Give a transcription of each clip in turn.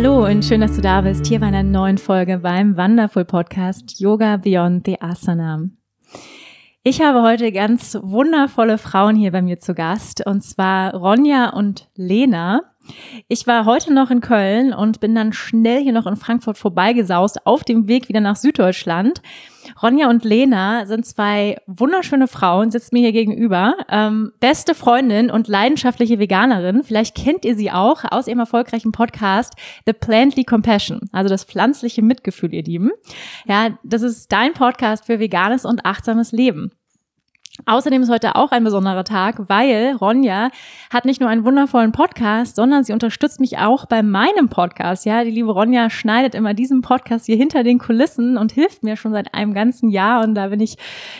Hallo und schön, dass du da bist, hier bei einer neuen Folge beim Wonderful Podcast Yoga Beyond the Asana. Ich habe heute ganz wundervolle Frauen hier bei mir zu Gast, und zwar Ronja und Lena. Ich war heute noch in Köln und bin dann schnell hier noch in Frankfurt vorbeigesaust auf dem Weg wieder nach Süddeutschland. Ronja und Lena sind zwei wunderschöne Frauen, sitzt mir hier gegenüber. Ähm, beste Freundin und leidenschaftliche Veganerin. Vielleicht kennt ihr sie auch aus ihrem erfolgreichen Podcast The Plantly Compassion, also das pflanzliche Mitgefühl, ihr Lieben. Ja, das ist dein Podcast für veganes und achtsames Leben. Außerdem ist heute auch ein besonderer Tag, weil Ronja hat nicht nur einen wundervollen Podcast, sondern sie unterstützt mich auch bei meinem Podcast. Ja, die liebe Ronja schneidet immer diesen Podcast hier hinter den Kulissen und hilft mir schon seit einem ganzen Jahr. Und da bin ich,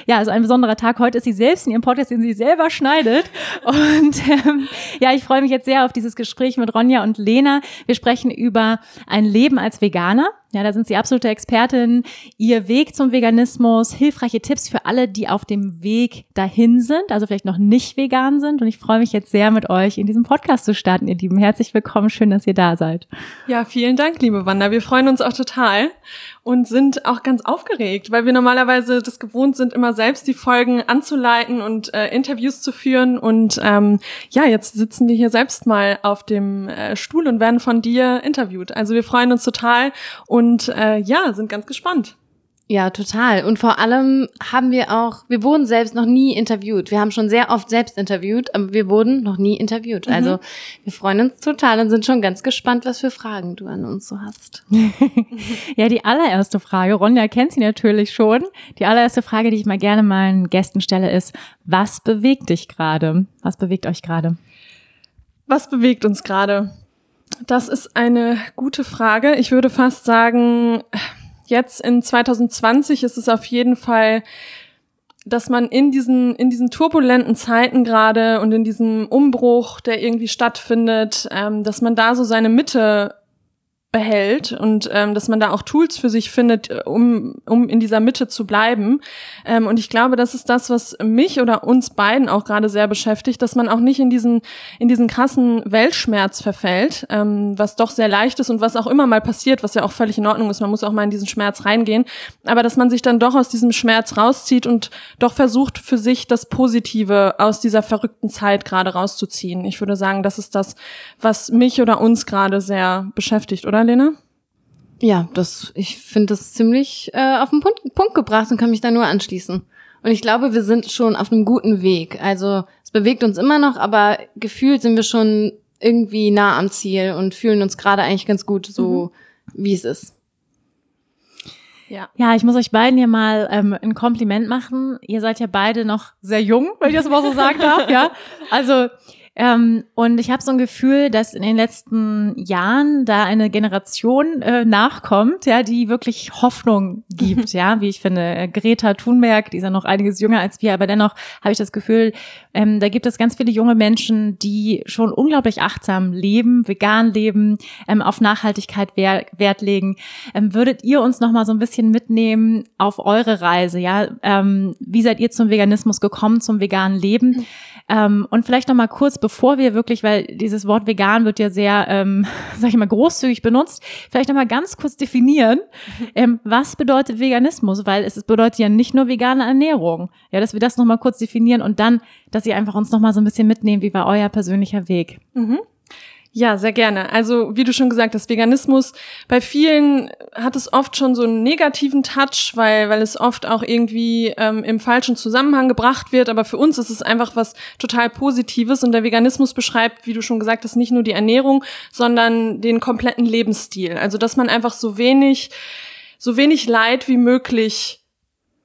ja, also ein besonderer Tag. Heute ist sie selbst in ihrem Podcast, den sie selber schneidet. Und ähm, ja, ich freue mich jetzt sehr auf dieses Gespräch mit Ronja und Lena. Wir sprechen über ein Leben als Veganer. Ja, da sind Sie absolute Expertin. Ihr Weg zum Veganismus, hilfreiche Tipps für alle, die auf dem Weg dahin sind, also vielleicht noch nicht vegan sind. Und ich freue mich jetzt sehr, mit euch in diesem Podcast zu starten, ihr Lieben. Herzlich willkommen, schön, dass ihr da seid. Ja, vielen Dank, liebe Wanda. Wir freuen uns auch total und sind auch ganz aufgeregt, weil wir normalerweise das gewohnt sind, immer selbst die Folgen anzuleiten und äh, Interviews zu führen. Und ähm, ja, jetzt sitzen wir hier selbst mal auf dem äh, Stuhl und werden von dir interviewt. Also wir freuen uns total und äh, ja, sind ganz gespannt. Ja, total. Und vor allem haben wir auch, wir wurden selbst noch nie interviewt. Wir haben schon sehr oft selbst interviewt, aber wir wurden noch nie interviewt. Mhm. Also wir freuen uns total und sind schon ganz gespannt, was für Fragen du an uns so hast. ja, die allererste Frage, Ronja kennt sie natürlich schon. Die allererste Frage, die ich mal gerne meinen Gästen stelle, ist, was bewegt dich gerade? Was bewegt euch gerade? Was bewegt uns gerade? Das ist eine gute Frage. Ich würde fast sagen, jetzt in 2020 ist es auf jeden Fall, dass man in diesen, in diesen turbulenten Zeiten gerade und in diesem Umbruch, der irgendwie stattfindet, ähm, dass man da so seine Mitte behält und ähm, dass man da auch Tools für sich findet, äh, um, um in dieser Mitte zu bleiben. Ähm, und ich glaube, das ist das, was mich oder uns beiden auch gerade sehr beschäftigt, dass man auch nicht in diesen, in diesen krassen Weltschmerz verfällt, ähm, was doch sehr leicht ist und was auch immer mal passiert, was ja auch völlig in Ordnung ist. Man muss auch mal in diesen Schmerz reingehen. Aber dass man sich dann doch aus diesem Schmerz rauszieht und doch versucht, für sich das Positive aus dieser verrückten Zeit gerade rauszuziehen. Ich würde sagen, das ist das, was mich oder uns gerade sehr beschäftigt, oder? Oder Lena? Ja, das, ich finde das ziemlich äh, auf den Punkt, Punkt gebracht und kann mich da nur anschließen. Und ich glaube, wir sind schon auf einem guten Weg. Also es bewegt uns immer noch, aber gefühlt sind wir schon irgendwie nah am Ziel und fühlen uns gerade eigentlich ganz gut, so mhm. wie es ist. Ja. ja, ich muss euch beiden hier mal ähm, ein Kompliment machen. Ihr seid ja beide noch sehr jung, wenn ich das mal so sagen darf. Ja, also ähm, und ich habe so ein Gefühl, dass in den letzten Jahren da eine Generation äh, nachkommt, ja, die wirklich Hoffnung gibt, ja, wie ich finde. Äh, Greta Thunberg, die ist ja noch einiges jünger als wir, aber dennoch habe ich das Gefühl, ähm, da gibt es ganz viele junge Menschen, die schon unglaublich achtsam leben, vegan leben, ähm, auf Nachhaltigkeit Wert, Wert legen. Ähm, würdet ihr uns noch mal so ein bisschen mitnehmen auf eure Reise, ja? Ähm, wie seid ihr zum Veganismus gekommen, zum veganen Leben? Ähm, und vielleicht noch mal kurz, bevor wir wirklich, weil dieses Wort vegan wird ja sehr, ähm, sag ich mal, großzügig benutzt, vielleicht noch mal ganz kurz definieren, ähm, was bedeutet Veganismus? Weil es bedeutet ja nicht nur vegane Ernährung. Ja, dass wir das noch mal kurz definieren und dann, dass ihr einfach uns noch mal so ein bisschen mitnehmen, wie war euer persönlicher Weg? Mhm. Ja, sehr gerne. Also, wie du schon gesagt hast, Veganismus, bei vielen hat es oft schon so einen negativen Touch, weil, weil es oft auch irgendwie ähm, im falschen Zusammenhang gebracht wird. Aber für uns ist es einfach was total Positives. Und der Veganismus beschreibt, wie du schon gesagt hast, nicht nur die Ernährung, sondern den kompletten Lebensstil. Also, dass man einfach so wenig, so wenig Leid wie möglich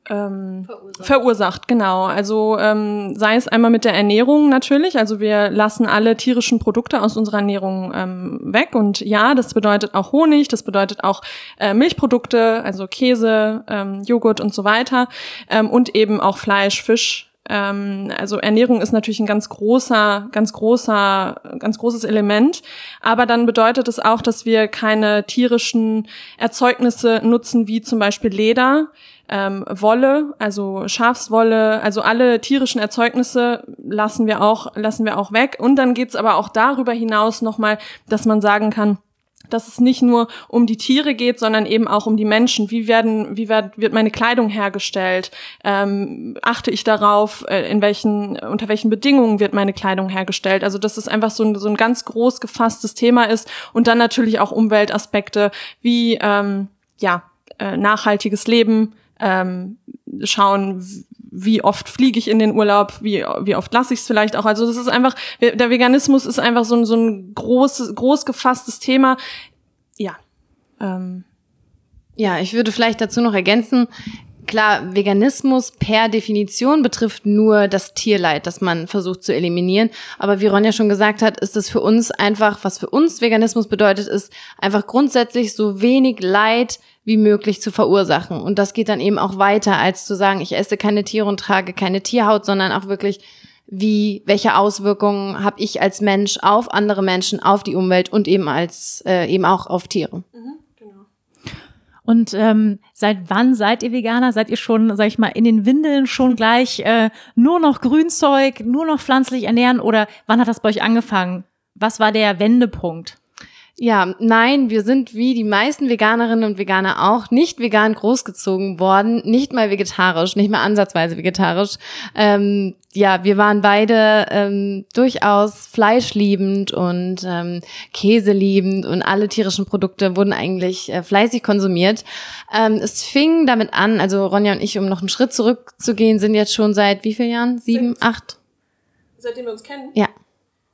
ähm, verursacht. verursacht, genau. Also ähm, sei es einmal mit der Ernährung natürlich, also wir lassen alle tierischen Produkte aus unserer Ernährung ähm, weg und ja, das bedeutet auch Honig, das bedeutet auch äh, Milchprodukte, also Käse, ähm, Joghurt und so weiter ähm, und eben auch Fleisch, Fisch. Ähm, also Ernährung ist natürlich ein ganz großer, ganz großer, ganz großes Element. Aber dann bedeutet es auch, dass wir keine tierischen Erzeugnisse nutzen, wie zum Beispiel Leder ähm, Wolle, also Schafswolle, also alle tierischen Erzeugnisse lassen wir auch, lassen wir auch weg. Und dann geht's aber auch darüber hinaus nochmal, dass man sagen kann, dass es nicht nur um die Tiere geht, sondern eben auch um die Menschen. Wie werden, wie wird, wird meine Kleidung hergestellt? Ähm, achte ich darauf, äh, in welchen, unter welchen Bedingungen wird meine Kleidung hergestellt? Also, dass es einfach so ein, so ein ganz groß gefasstes Thema ist und dann natürlich auch Umweltaspekte wie, ähm, ja, äh, nachhaltiges Leben, ähm, schauen, wie oft fliege ich in den Urlaub, wie, wie oft lasse ich es vielleicht auch. Also das ist einfach, der Veganismus ist einfach so ein, so ein großes, groß gefasstes Thema. Ja. Ähm. Ja, ich würde vielleicht dazu noch ergänzen, Klar, Veganismus per Definition betrifft nur das Tierleid, das man versucht zu eliminieren. Aber wie Ronja schon gesagt hat, ist es für uns einfach, was für uns Veganismus bedeutet, ist einfach grundsätzlich so wenig Leid wie möglich zu verursachen. Und das geht dann eben auch weiter, als zu sagen, ich esse keine Tiere und trage keine Tierhaut, sondern auch wirklich, wie, welche Auswirkungen habe ich als Mensch auf andere Menschen, auf die Umwelt und eben als äh, eben auch auf Tiere. Mhm, genau. Und ähm, seit wann seid ihr Veganer? Seid ihr schon, sag ich mal, in den Windeln schon gleich äh, nur noch Grünzeug, nur noch pflanzlich ernähren oder wann hat das bei euch angefangen? Was war der Wendepunkt? Ja, nein, wir sind wie die meisten Veganerinnen und Veganer auch nicht vegan großgezogen worden, nicht mal vegetarisch, nicht mal ansatzweise vegetarisch. Ähm, ja, wir waren beide ähm, durchaus fleischliebend und ähm, käseliebend und alle tierischen Produkte wurden eigentlich äh, fleißig konsumiert. Ähm, es fing damit an, also Ronja und ich, um noch einen Schritt zurückzugehen, sind jetzt schon seit wie vielen Jahren? Sieben, acht? Seitdem wir uns kennen? Ja.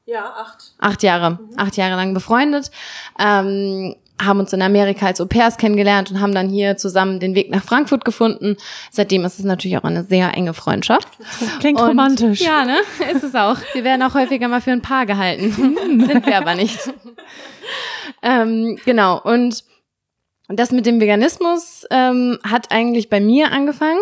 Ja, acht. Acht Jahre. Mhm. Acht Jahre lang befreundet. Ähm, haben uns in Amerika als Au pairs kennengelernt und haben dann hier zusammen den Weg nach Frankfurt gefunden. Seitdem ist es natürlich auch eine sehr enge Freundschaft. Klingt und, romantisch. Ja, ne? Ist es auch. Wir werden auch häufiger mal für ein Paar gehalten. Sind wir aber nicht. ähm, genau. Und das mit dem Veganismus ähm, hat eigentlich bei mir angefangen.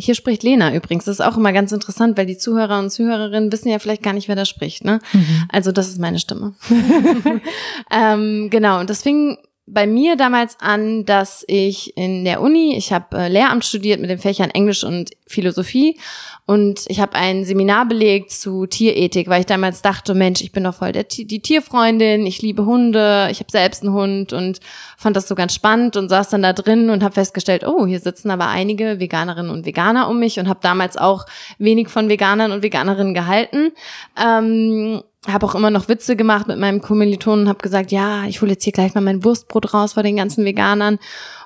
Hier spricht Lena übrigens. Das ist auch immer ganz interessant, weil die Zuhörer und Zuhörerinnen wissen ja vielleicht gar nicht, wer da spricht. Ne? Mhm. Also das ist meine Stimme. ähm, genau, und das fing bei mir damals an, dass ich in der Uni, ich habe äh, Lehramt studiert mit den Fächern Englisch und Philosophie und ich habe ein Seminar belegt zu Tierethik, weil ich damals dachte, Mensch, ich bin doch voll der, die Tierfreundin, ich liebe Hunde, ich habe selbst einen Hund und fand das so ganz spannend und saß dann da drin und habe festgestellt, oh, hier sitzen aber einige Veganerinnen und Veganer um mich und habe damals auch wenig von Veganern und Veganerinnen gehalten. Ähm, habe auch immer noch Witze gemacht mit meinem Kommilitonen und habe gesagt, ja, ich hole jetzt hier gleich mal mein Wurstbrot raus vor den ganzen Veganern.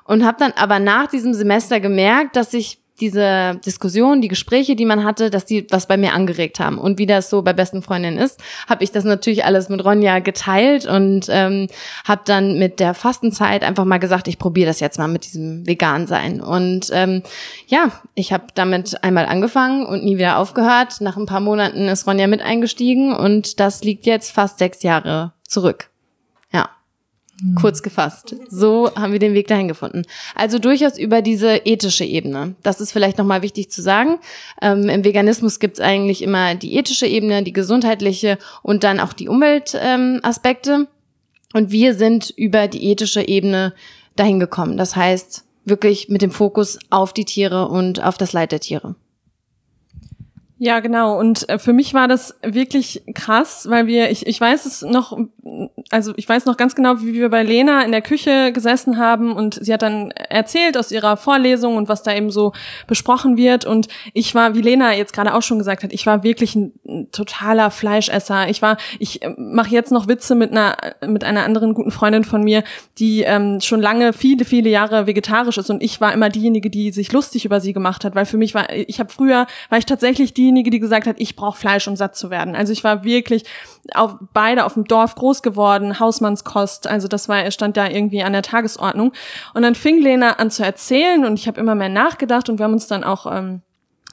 Und habe dann aber nach diesem Semester gemerkt, dass ich diese Diskussion, die Gespräche, die man hatte, dass die was bei mir angeregt haben. Und wie das so bei besten Freundinnen ist, habe ich das natürlich alles mit Ronja geteilt und ähm, habe dann mit der Fastenzeit einfach mal gesagt, ich probiere das jetzt mal mit diesem Vegan sein. Und ähm, ja, ich habe damit einmal angefangen und nie wieder aufgehört. Nach ein paar Monaten ist Ronja mit eingestiegen und das liegt jetzt fast sechs Jahre zurück. Mhm. Kurz gefasst. So haben wir den Weg dahin gefunden. Also durchaus über diese ethische Ebene. Das ist vielleicht nochmal wichtig zu sagen. Ähm, Im Veganismus gibt es eigentlich immer die ethische Ebene, die gesundheitliche und dann auch die Umweltaspekte. Ähm, und wir sind über die ethische Ebene dahin gekommen. Das heißt, wirklich mit dem Fokus auf die Tiere und auf das Leid der Tiere. Ja, genau. Und äh, für mich war das wirklich krass, weil wir, ich, ich weiß es noch, also ich weiß noch ganz genau, wie wir bei Lena in der Küche gesessen haben und sie hat dann erzählt aus ihrer Vorlesung und was da eben so besprochen wird. Und ich war, wie Lena jetzt gerade auch schon gesagt hat, ich war wirklich ein, ein totaler Fleischesser. Ich war, ich äh, mache jetzt noch Witze mit einer, mit einer anderen guten Freundin von mir, die ähm, schon lange, viele, viele Jahre vegetarisch ist und ich war immer diejenige, die sich lustig über sie gemacht hat, weil für mich war, ich habe früher, war ich tatsächlich die, diejenige, die gesagt hat, ich brauche Fleisch, um satt zu werden. Also ich war wirklich auf, beide auf dem Dorf groß geworden, Hausmannskost. Also das war, stand da irgendwie an der Tagesordnung. Und dann fing Lena an zu erzählen und ich habe immer mehr nachgedacht und wir haben uns dann auch ähm,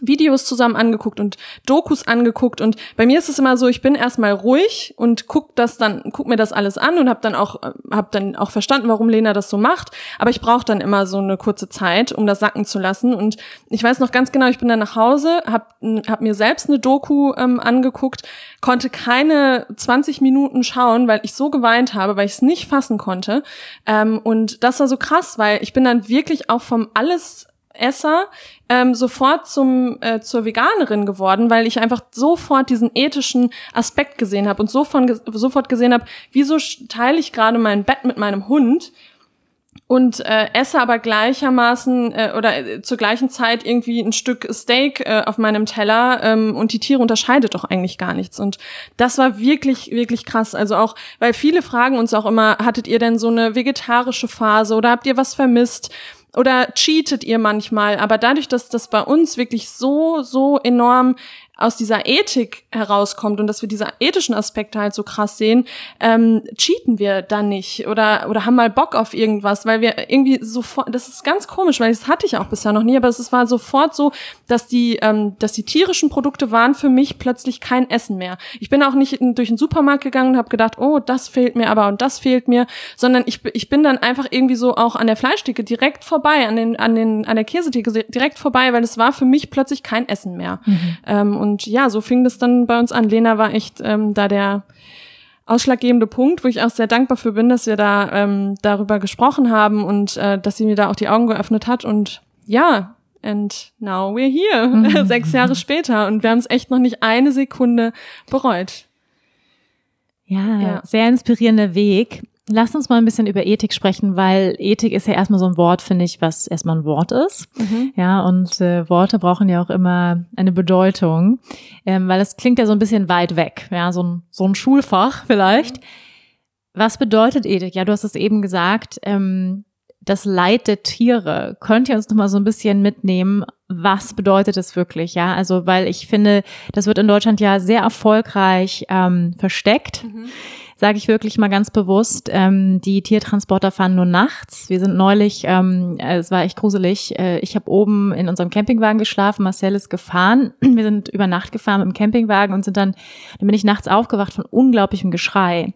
Videos zusammen angeguckt und Dokus angeguckt. Und bei mir ist es immer so, ich bin erstmal ruhig und guck das dann guck mir das alles an und habe dann auch hab dann auch verstanden, warum Lena das so macht, aber ich brauche dann immer so eine kurze Zeit, um das sacken zu lassen. Und ich weiß noch ganz genau, ich bin dann nach Hause, habe hab mir selbst eine Doku ähm, angeguckt, konnte keine 20 Minuten schauen, weil ich so geweint habe, weil ich es nicht fassen konnte. Ähm, und das war so krass, weil ich bin dann wirklich auch vom alles Esser ähm, sofort zum äh, zur Veganerin geworden, weil ich einfach sofort diesen ethischen Aspekt gesehen habe und sofort, sofort gesehen habe, wieso teile ich gerade mein Bett mit meinem Hund und äh, esse aber gleichermaßen äh, oder äh, zur gleichen Zeit irgendwie ein Stück Steak äh, auf meinem Teller ähm, und die Tiere unterscheidet doch eigentlich gar nichts. Und das war wirklich wirklich krass. Also auch weil viele fragen uns auch immer hattet ihr denn so eine vegetarische Phase oder habt ihr was vermisst oder cheatet ihr manchmal, aber dadurch, dass das bei uns wirklich so, so enorm aus dieser Ethik herauskommt und dass wir diese ethischen Aspekte halt so krass sehen, ähm, cheaten wir dann nicht oder oder haben mal Bock auf irgendwas, weil wir irgendwie sofort, das ist ganz komisch, weil das hatte ich auch bisher noch nie, aber es war sofort so, dass die ähm, dass die tierischen Produkte waren für mich plötzlich kein Essen mehr. Ich bin auch nicht in, durch den Supermarkt gegangen und habe gedacht, oh, das fehlt mir aber und das fehlt mir, sondern ich ich bin dann einfach irgendwie so auch an der Fleischtheke direkt vorbei, an den an den an der Käsetheke direkt vorbei, weil es war für mich plötzlich kein Essen mehr. Mhm. Ähm, und ja, so fing das dann bei uns an. Lena war echt ähm, da der ausschlaggebende Punkt, wo ich auch sehr dankbar für bin, dass wir da ähm, darüber gesprochen haben und äh, dass sie mir da auch die Augen geöffnet hat. Und ja, and now we're here, mhm. sechs Jahre später. Und wir haben es echt noch nicht eine Sekunde bereut. Ja, ja, sehr inspirierender Weg. Lass uns mal ein bisschen über Ethik sprechen, weil Ethik ist ja erstmal so ein Wort, finde ich, was erstmal ein Wort ist. Mhm. Ja, und äh, Worte brauchen ja auch immer eine Bedeutung, ähm, weil es klingt ja so ein bisschen weit weg. Ja, so ein, so ein Schulfach vielleicht. Mhm. Was bedeutet Ethik? Ja, du hast es eben gesagt, ähm, das Leid der Tiere. Könnt ihr uns noch mal so ein bisschen mitnehmen? Was bedeutet es wirklich? Ja, also, weil ich finde, das wird in Deutschland ja sehr erfolgreich ähm, versteckt. Mhm sage ich wirklich mal ganz bewusst, ähm, die Tiertransporter fahren nur nachts. Wir sind neulich, ähm, äh, es war echt gruselig, äh, ich habe oben in unserem Campingwagen geschlafen, Marcel ist gefahren. Wir sind über Nacht gefahren mit dem Campingwagen und sind dann, dann bin ich nachts aufgewacht von unglaublichem Geschrei.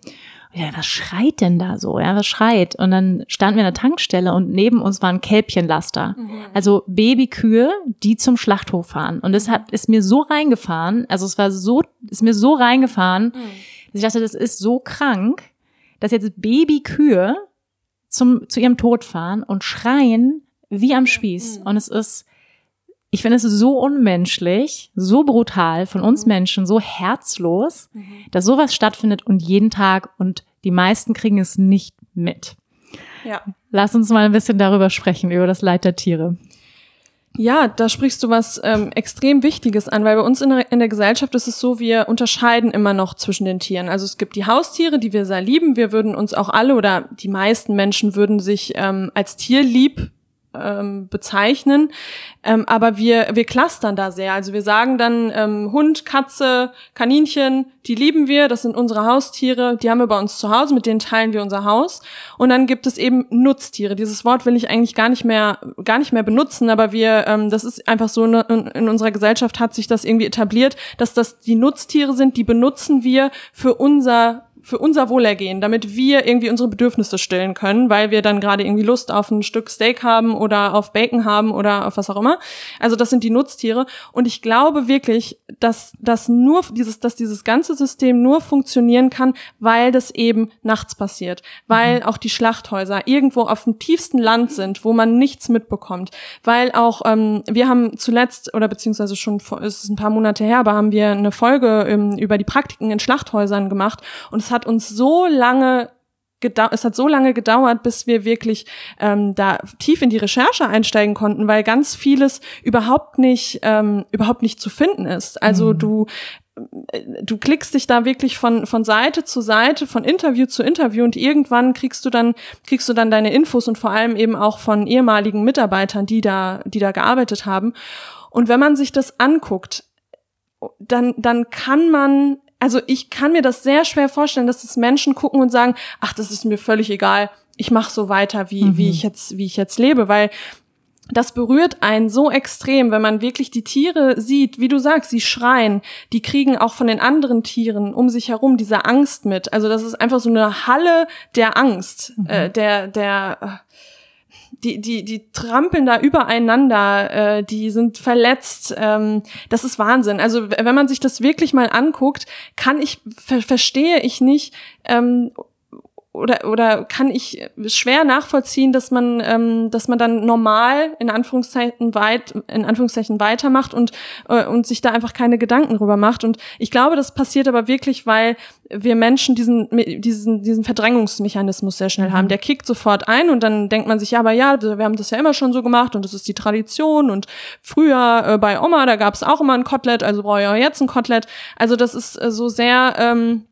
Ja, was schreit denn da so? Ja, was schreit? Und dann standen wir in der Tankstelle und neben uns waren Kälbchenlaster. Mhm. Also Babykühe, die zum Schlachthof fahren. Und das hat, ist mir so reingefahren, also es war so, ist mir so reingefahren, mhm ich dachte, das ist so krank, dass jetzt Babykühe zum, zu ihrem Tod fahren und schreien wie am Spieß. Mhm. Und es ist, ich finde es so unmenschlich, so brutal von uns mhm. Menschen, so herzlos, mhm. dass sowas stattfindet und jeden Tag und die meisten kriegen es nicht mit. Ja. Lass uns mal ein bisschen darüber sprechen, über das Leid der Tiere. Ja, da sprichst du was ähm, extrem Wichtiges an, weil bei uns in der, in der Gesellschaft ist es so, wir unterscheiden immer noch zwischen den Tieren. Also es gibt die Haustiere, die wir sehr lieben. Wir würden uns auch alle oder die meisten Menschen würden sich ähm, als tierlieb ähm, bezeichnen. Ähm, aber wir, wir clustern da sehr. Also wir sagen dann ähm, Hund, Katze, Kaninchen, die lieben wir, das sind unsere Haustiere, die haben wir bei uns zu Hause, mit denen teilen wir unser Haus. Und dann gibt es eben Nutztiere. Dieses Wort will ich eigentlich gar nicht mehr, gar nicht mehr benutzen, aber wir, ähm, das ist einfach so, in, in unserer Gesellschaft hat sich das irgendwie etabliert, dass das die Nutztiere sind, die benutzen wir für unser für unser Wohlergehen, damit wir irgendwie unsere Bedürfnisse stillen können, weil wir dann gerade irgendwie Lust auf ein Stück Steak haben oder auf Bacon haben oder auf was auch immer. Also das sind die Nutztiere. Und ich glaube wirklich, dass das nur dieses, dass dieses ganze System nur funktionieren kann, weil das eben nachts passiert, weil mhm. auch die Schlachthäuser irgendwo auf dem tiefsten Land sind, wo man nichts mitbekommt, weil auch ähm, wir haben zuletzt oder beziehungsweise schon vor, es ist ein paar Monate her, aber haben wir eine Folge ähm, über die Praktiken in Schlachthäusern gemacht und es hat uns so lange es hat so lange gedauert, bis wir wirklich ähm, da tief in die Recherche einsteigen konnten, weil ganz vieles überhaupt nicht ähm, überhaupt nicht zu finden ist. Also mhm. du äh, du klickst dich da wirklich von von Seite zu Seite, von Interview zu Interview und irgendwann kriegst du dann kriegst du dann deine Infos und vor allem eben auch von ehemaligen Mitarbeitern, die da die da gearbeitet haben. Und wenn man sich das anguckt, dann, dann kann man, also ich kann mir das sehr schwer vorstellen, dass das Menschen gucken und sagen, ach, das ist mir völlig egal, ich mache so weiter, wie, mhm. wie ich jetzt, wie ich jetzt lebe, weil das berührt einen so extrem, wenn man wirklich die Tiere sieht, wie du sagst, sie schreien, die kriegen auch von den anderen Tieren um sich herum diese Angst mit. Also das ist einfach so eine Halle der Angst, mhm. äh, der, der, äh, die, die, die trampeln da übereinander, äh, die sind verletzt. Ähm, das ist Wahnsinn. Also wenn man sich das wirklich mal anguckt, kann ich, ver verstehe ich nicht, ähm, oder oder kann ich schwer nachvollziehen, dass man ähm, dass man dann normal in Anführungszeichen weit in Anführungszeichen weitermacht und äh, und sich da einfach keine Gedanken drüber macht und ich glaube, das passiert aber wirklich, weil wir Menschen diesen diesen diesen Verdrängungsmechanismus sehr schnell haben. Mhm. Der kickt sofort ein und dann denkt man sich ja, aber ja, wir haben das ja immer schon so gemacht und das ist die Tradition und früher äh, bei Oma, da gab es auch immer ein Kotelett, also brauche ich auch jetzt ein Kotelett. Also das ist äh, so sehr ähm,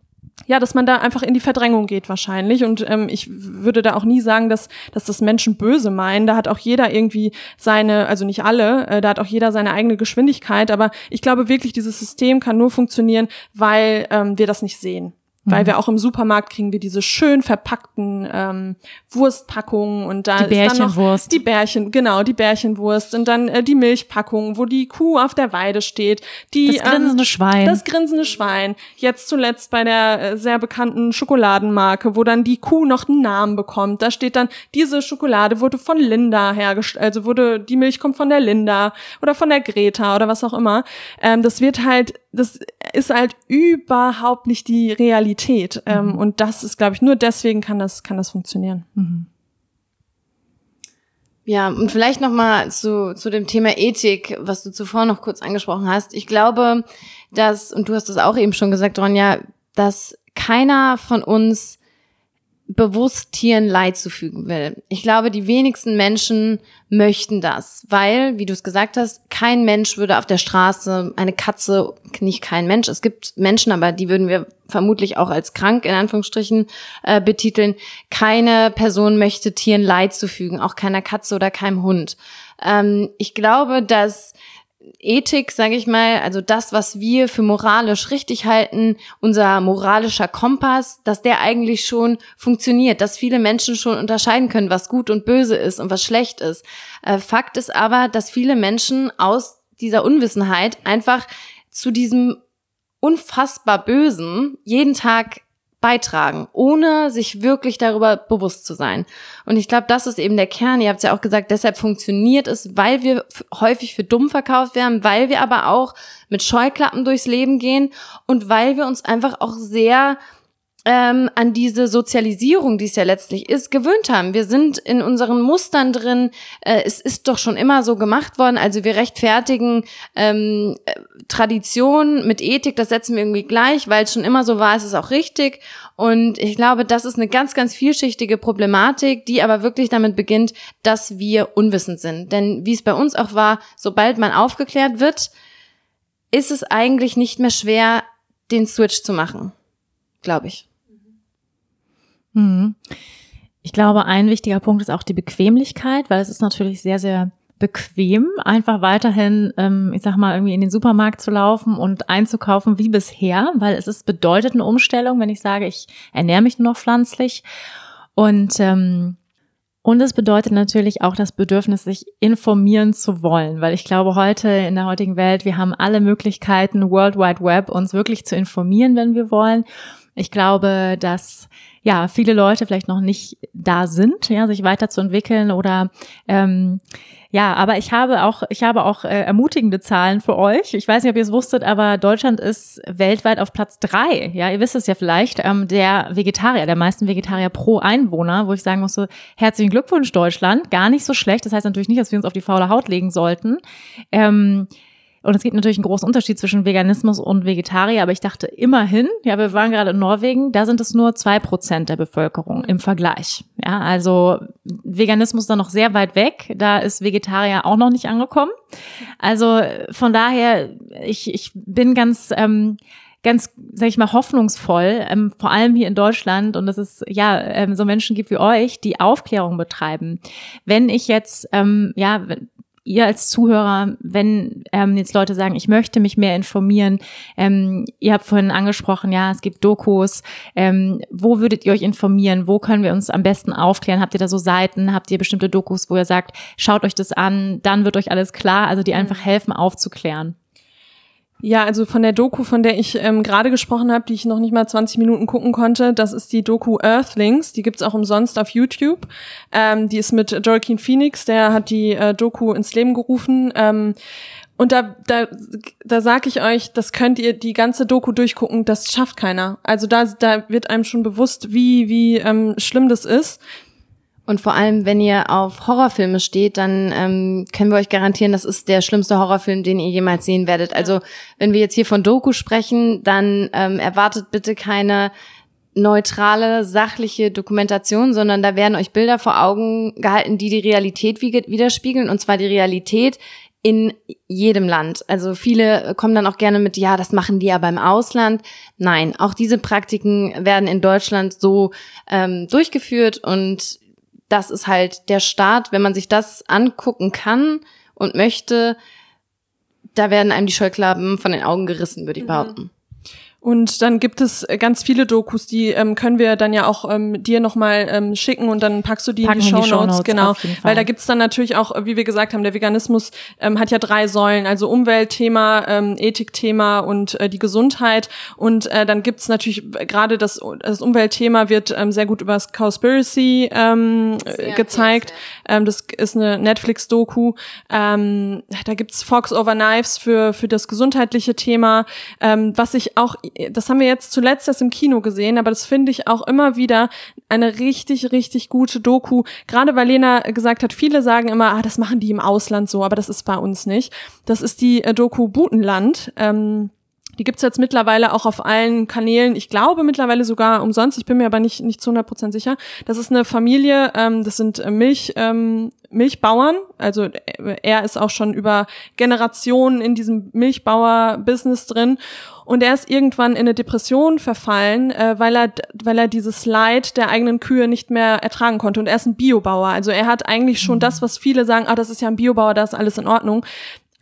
ja, dass man da einfach in die Verdrängung geht wahrscheinlich. Und ähm, ich würde da auch nie sagen, dass, dass das Menschen böse meinen. Da hat auch jeder irgendwie seine, also nicht alle, äh, da hat auch jeder seine eigene Geschwindigkeit. Aber ich glaube wirklich, dieses System kann nur funktionieren, weil ähm, wir das nicht sehen. Weil mhm. wir auch im Supermarkt kriegen wir diese schön verpackten ähm, Wurstpackungen und da die noch die Bärchen, genau, die Bärchenwurst und dann äh, die Milchpackung, wo die Kuh auf der Weide steht, die das grinsende ähm, Schwein. Das grinsende Schwein. Jetzt zuletzt bei der äh, sehr bekannten Schokoladenmarke, wo dann die Kuh noch einen Namen bekommt. Da steht dann diese Schokolade wurde von Linda hergestellt, also wurde die Milch kommt von der Linda oder von der Greta oder was auch immer. Ähm, das wird halt das ist halt überhaupt nicht die Realität. Ähm, mhm. Ähm, und das ist, glaube ich, nur deswegen kann das, kann das funktionieren. Mhm. Ja, und vielleicht noch mal zu, zu dem Thema Ethik, was du zuvor noch kurz angesprochen hast. Ich glaube, dass, und du hast es auch eben schon gesagt, Ronja, dass keiner von uns bewusst Tieren Leid zufügen will. Ich glaube, die wenigsten Menschen möchten das, weil, wie du es gesagt hast, kein Mensch würde auf der Straße eine Katze, nicht kein Mensch, es gibt Menschen, aber die würden wir vermutlich auch als krank in Anführungsstrichen äh, betiteln. Keine Person möchte Tieren Leid zufügen, auch keiner Katze oder keinem Hund. Ähm, ich glaube, dass Ethik, sage ich mal, also das, was wir für moralisch richtig halten, unser moralischer Kompass, dass der eigentlich schon funktioniert, dass viele Menschen schon unterscheiden können, was gut und böse ist und was schlecht ist. Äh, Fakt ist aber, dass viele Menschen aus dieser Unwissenheit einfach zu diesem unfassbar Bösen jeden Tag beitragen, ohne sich wirklich darüber bewusst zu sein. Und ich glaube, das ist eben der Kern. Ihr habt es ja auch gesagt, deshalb funktioniert es, weil wir häufig für dumm verkauft werden, weil wir aber auch mit Scheuklappen durchs Leben gehen und weil wir uns einfach auch sehr ähm, an diese Sozialisierung, die es ja letztlich ist, gewöhnt haben. Wir sind in unseren Mustern drin. Äh, es ist doch schon immer so gemacht worden. Also wir rechtfertigen ähm, äh, Tradition mit Ethik, das setzen wir irgendwie gleich, weil es schon immer so war, ist es auch richtig. Und ich glaube, das ist eine ganz, ganz vielschichtige Problematik, die aber wirklich damit beginnt, dass wir unwissend sind. Denn wie es bei uns auch war, sobald man aufgeklärt wird, ist es eigentlich nicht mehr schwer, den Switch zu machen. Glaube ich. Mhm. Ich glaube, ein wichtiger Punkt ist auch die Bequemlichkeit, weil es ist natürlich sehr, sehr bequem, einfach weiterhin, ähm, ich sag mal, irgendwie in den Supermarkt zu laufen und einzukaufen wie bisher, weil es ist bedeutet eine Umstellung, wenn ich sage, ich ernähre mich nur noch pflanzlich. Und ähm, und es bedeutet natürlich auch das Bedürfnis, sich informieren zu wollen, weil ich glaube, heute in der heutigen Welt, wir haben alle Möglichkeiten, World Wide Web, uns wirklich zu informieren, wenn wir wollen. Ich glaube, dass ja viele Leute vielleicht noch nicht da sind, ja, sich weiterzuentwickeln oder ähm, ja, aber ich habe auch, ich habe auch äh, ermutigende Zahlen für euch. Ich weiß nicht, ob ihr es wusstet, aber Deutschland ist weltweit auf Platz drei. Ja, ihr wisst es ja vielleicht, ähm, der Vegetarier, der meisten Vegetarier pro Einwohner, wo ich sagen muss, so, herzlichen Glückwunsch Deutschland, gar nicht so schlecht. Das heißt natürlich nicht, dass wir uns auf die faule Haut legen sollten. Ähm, und es gibt natürlich einen großen Unterschied zwischen Veganismus und Vegetarier, aber ich dachte immerhin, ja, wir waren gerade in Norwegen, da sind es nur zwei Prozent der Bevölkerung im Vergleich. Ja, also Veganismus da noch sehr weit weg, da ist Vegetarier auch noch nicht angekommen. Also von daher, ich, ich bin ganz, ähm, ganz, sag ich mal, hoffnungsvoll, ähm, vor allem hier in Deutschland und dass es ja ähm, so Menschen gibt wie euch, die Aufklärung betreiben. Wenn ich jetzt, ähm, ja, ihr als Zuhörer, wenn ähm, jetzt Leute sagen, ich möchte mich mehr informieren, ähm, ihr habt vorhin angesprochen, ja, es gibt Dokus, ähm, wo würdet ihr euch informieren, wo können wir uns am besten aufklären, habt ihr da so Seiten, habt ihr bestimmte Dokus, wo ihr sagt, schaut euch das an, dann wird euch alles klar, also die einfach helfen aufzuklären. Ja, also von der Doku, von der ich ähm, gerade gesprochen habe, die ich noch nicht mal 20 Minuten gucken konnte, das ist die Doku Earthlings. Die gibt's auch umsonst auf YouTube. Ähm, die ist mit Joaquin Phoenix, der hat die äh, Doku ins Leben gerufen. Ähm, und da, da, da sag ich euch, das könnt ihr die ganze Doku durchgucken, das schafft keiner. Also da, da wird einem schon bewusst, wie, wie ähm, schlimm das ist. Und vor allem, wenn ihr auf Horrorfilme steht, dann ähm, können wir euch garantieren, das ist der schlimmste Horrorfilm, den ihr jemals sehen werdet. Also wenn wir jetzt hier von Doku sprechen, dann ähm, erwartet bitte keine neutrale, sachliche Dokumentation, sondern da werden euch Bilder vor Augen gehalten, die die Realität widerspiegeln, und zwar die Realität in jedem Land. Also viele kommen dann auch gerne mit, ja, das machen die ja beim Ausland. Nein, auch diese Praktiken werden in Deutschland so ähm, durchgeführt und das ist halt der Start, wenn man sich das angucken kann und möchte, da werden einem die Scheuklappen von den Augen gerissen, würde ich mhm. behaupten. Und dann gibt es äh, ganz viele Dokus, die ähm, können wir dann ja auch ähm, dir nochmal ähm, schicken und dann packst du die Packen in die Show Notes. Show genau. Weil da gibt's dann natürlich auch, wie wir gesagt haben, der Veganismus ähm, hat ja drei Säulen, also Umweltthema, ähm, Ethikthema und äh, die Gesundheit. Und äh, dann gibt's natürlich gerade das, das Umweltthema wird ähm, sehr gut über das Cowspiracy ähm, gezeigt. Ähm, das ist eine Netflix-Doku. Ähm, da gibt's Fox Over Knives für, für das gesundheitliche Thema. Ähm, was ich auch das haben wir jetzt zuletzt erst im Kino gesehen, aber das finde ich auch immer wieder eine richtig, richtig gute Doku. Gerade weil Lena gesagt hat, viele sagen immer, ah, das machen die im Ausland so, aber das ist bei uns nicht. Das ist die äh, Doku Butenland. Ähm, die gibt's jetzt mittlerweile auch auf allen Kanälen. Ich glaube mittlerweile sogar umsonst. Ich bin mir aber nicht, nicht zu 100 Prozent sicher. Das ist eine Familie, ähm, das sind äh, Milch, ähm, Milchbauern. Also äh, er ist auch schon über Generationen in diesem Milchbauer-Business drin. Und er ist irgendwann in eine Depression verfallen, äh, weil er, weil er dieses Leid der eigenen Kühe nicht mehr ertragen konnte. Und er ist ein Biobauer. Also er hat eigentlich schon mhm. das, was viele sagen, ah, das ist ja ein Biobauer, da ist alles in Ordnung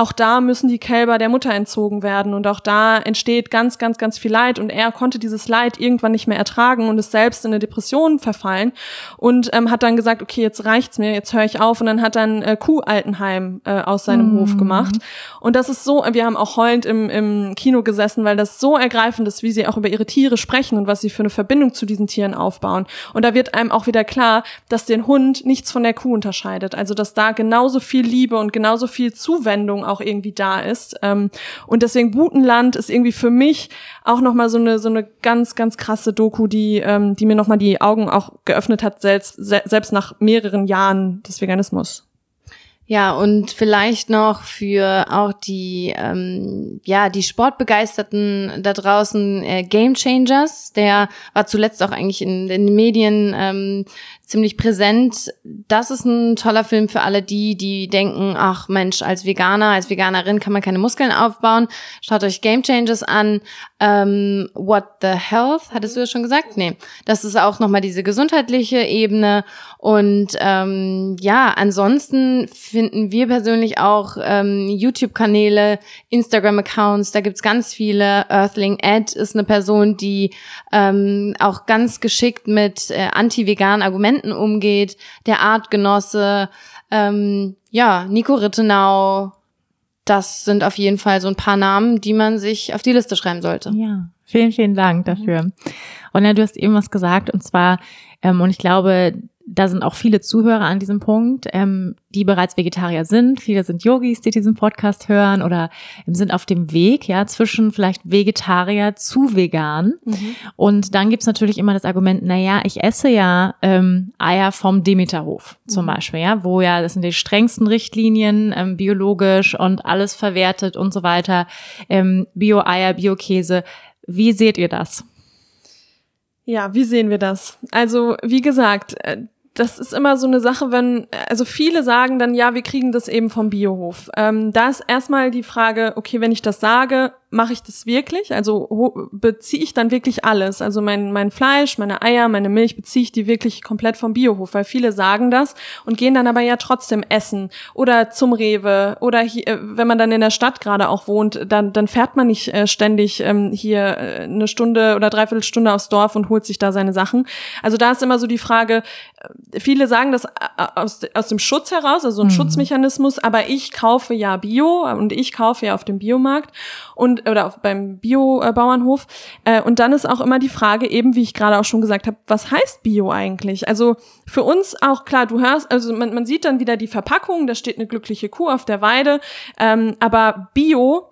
auch da müssen die Kälber der Mutter entzogen werden und auch da entsteht ganz, ganz, ganz viel Leid und er konnte dieses Leid irgendwann nicht mehr ertragen und ist selbst in eine Depression verfallen und ähm, hat dann gesagt, okay, jetzt reicht's mir, jetzt höre ich auf und dann hat dann äh, Kuhaltenheim äh, aus seinem mhm. Hof gemacht. Und das ist so, wir haben auch heulend im, im Kino gesessen, weil das so ergreifend ist, wie sie auch über ihre Tiere sprechen und was sie für eine Verbindung zu diesen Tieren aufbauen. Und da wird einem auch wieder klar, dass den Hund nichts von der Kuh unterscheidet, also dass da genauso viel Liebe und genauso viel Zuwendung auch irgendwie da ist. Ähm, und deswegen Butenland ist irgendwie für mich auch nochmal so eine, so eine ganz, ganz krasse Doku, die, ähm, die mir nochmal die Augen auch geöffnet hat, selbst, selbst nach mehreren Jahren des Veganismus. Ja, und vielleicht noch für auch die, ähm, ja, die Sportbegeisterten da draußen äh, Game Changers. Der war zuletzt auch eigentlich in, in den Medien ähm, ziemlich präsent. Das ist ein toller Film für alle die, die denken, ach Mensch, als Veganer, als Veganerin kann man keine Muskeln aufbauen. Schaut euch Game Changers an. Ähm, What the Health, hattest du ja schon gesagt? Nee, das ist auch nochmal diese gesundheitliche Ebene. Und ähm, ja, ansonsten finden wir persönlich auch ähm, YouTube-Kanäle, Instagram-Accounts, da gibt's ganz viele. Earthling Ed ist eine Person, die ähm, auch ganz geschickt mit äh, anti-veganen Argumenten Studenten umgeht, der Artgenosse, ähm, ja, Nico Rittenau. Das sind auf jeden Fall so ein paar Namen, die man sich auf die Liste schreiben sollte. Ja, vielen, vielen Dank dafür. Und ja, du hast eben was gesagt, und zwar, ähm, und ich glaube, da sind auch viele Zuhörer an diesem Punkt, ähm, die bereits Vegetarier sind. Viele sind Yogis, die diesen Podcast hören oder sind auf dem Weg, ja, zwischen vielleicht Vegetarier zu vegan. Mhm. Und dann gibt's natürlich immer das Argument, na ja, ich esse ja ähm, Eier vom Demeterhof zum mhm. Beispiel, ja, wo ja, das sind die strengsten Richtlinien, ähm, biologisch und alles verwertet und so weiter, ähm, Bio-Eier, Bio-Käse. Wie seht ihr das? Ja, wie sehen wir das? Also, wie gesagt, äh, das ist immer so eine Sache, wenn, also viele sagen dann, ja, wir kriegen das eben vom Biohof. Ähm, da ist erstmal die Frage, okay, wenn ich das sage, mache ich das wirklich? Also beziehe ich dann wirklich alles? Also mein, mein Fleisch, meine Eier, meine Milch, beziehe ich die wirklich komplett vom Biohof? Weil viele sagen das und gehen dann aber ja trotzdem essen oder zum Rewe oder hier, äh, wenn man dann in der Stadt gerade auch wohnt, dann, dann fährt man nicht äh, ständig ähm, hier äh, eine Stunde oder dreiviertel Stunde aufs Dorf und holt sich da seine Sachen. Also da ist immer so die Frage, viele sagen das aus, aus dem Schutz heraus, also ein mhm. Schutzmechanismus, aber ich kaufe ja Bio und ich kaufe ja auf dem Biomarkt und oder auf, beim Bio-Bauernhof. Äh, und dann ist auch immer die Frage, eben wie ich gerade auch schon gesagt habe, was heißt Bio eigentlich? Also für uns auch klar, du hörst, also man, man sieht dann wieder die Verpackung, da steht eine glückliche Kuh auf der Weide, ähm, aber Bio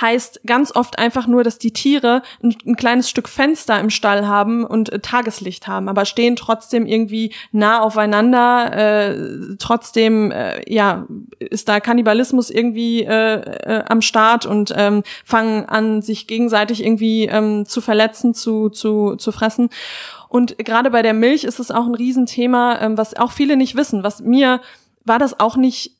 heißt ganz oft einfach nur, dass die Tiere ein, ein kleines Stück Fenster im Stall haben und äh, Tageslicht haben, aber stehen trotzdem irgendwie nah aufeinander. Äh, trotzdem, äh, ja, ist da Kannibalismus irgendwie äh, äh, am Start und ähm, fangen an, sich gegenseitig irgendwie ähm, zu verletzen, zu, zu, zu fressen. Und gerade bei der Milch ist es auch ein Riesenthema, ähm, was auch viele nicht wissen. Was mir war das auch nicht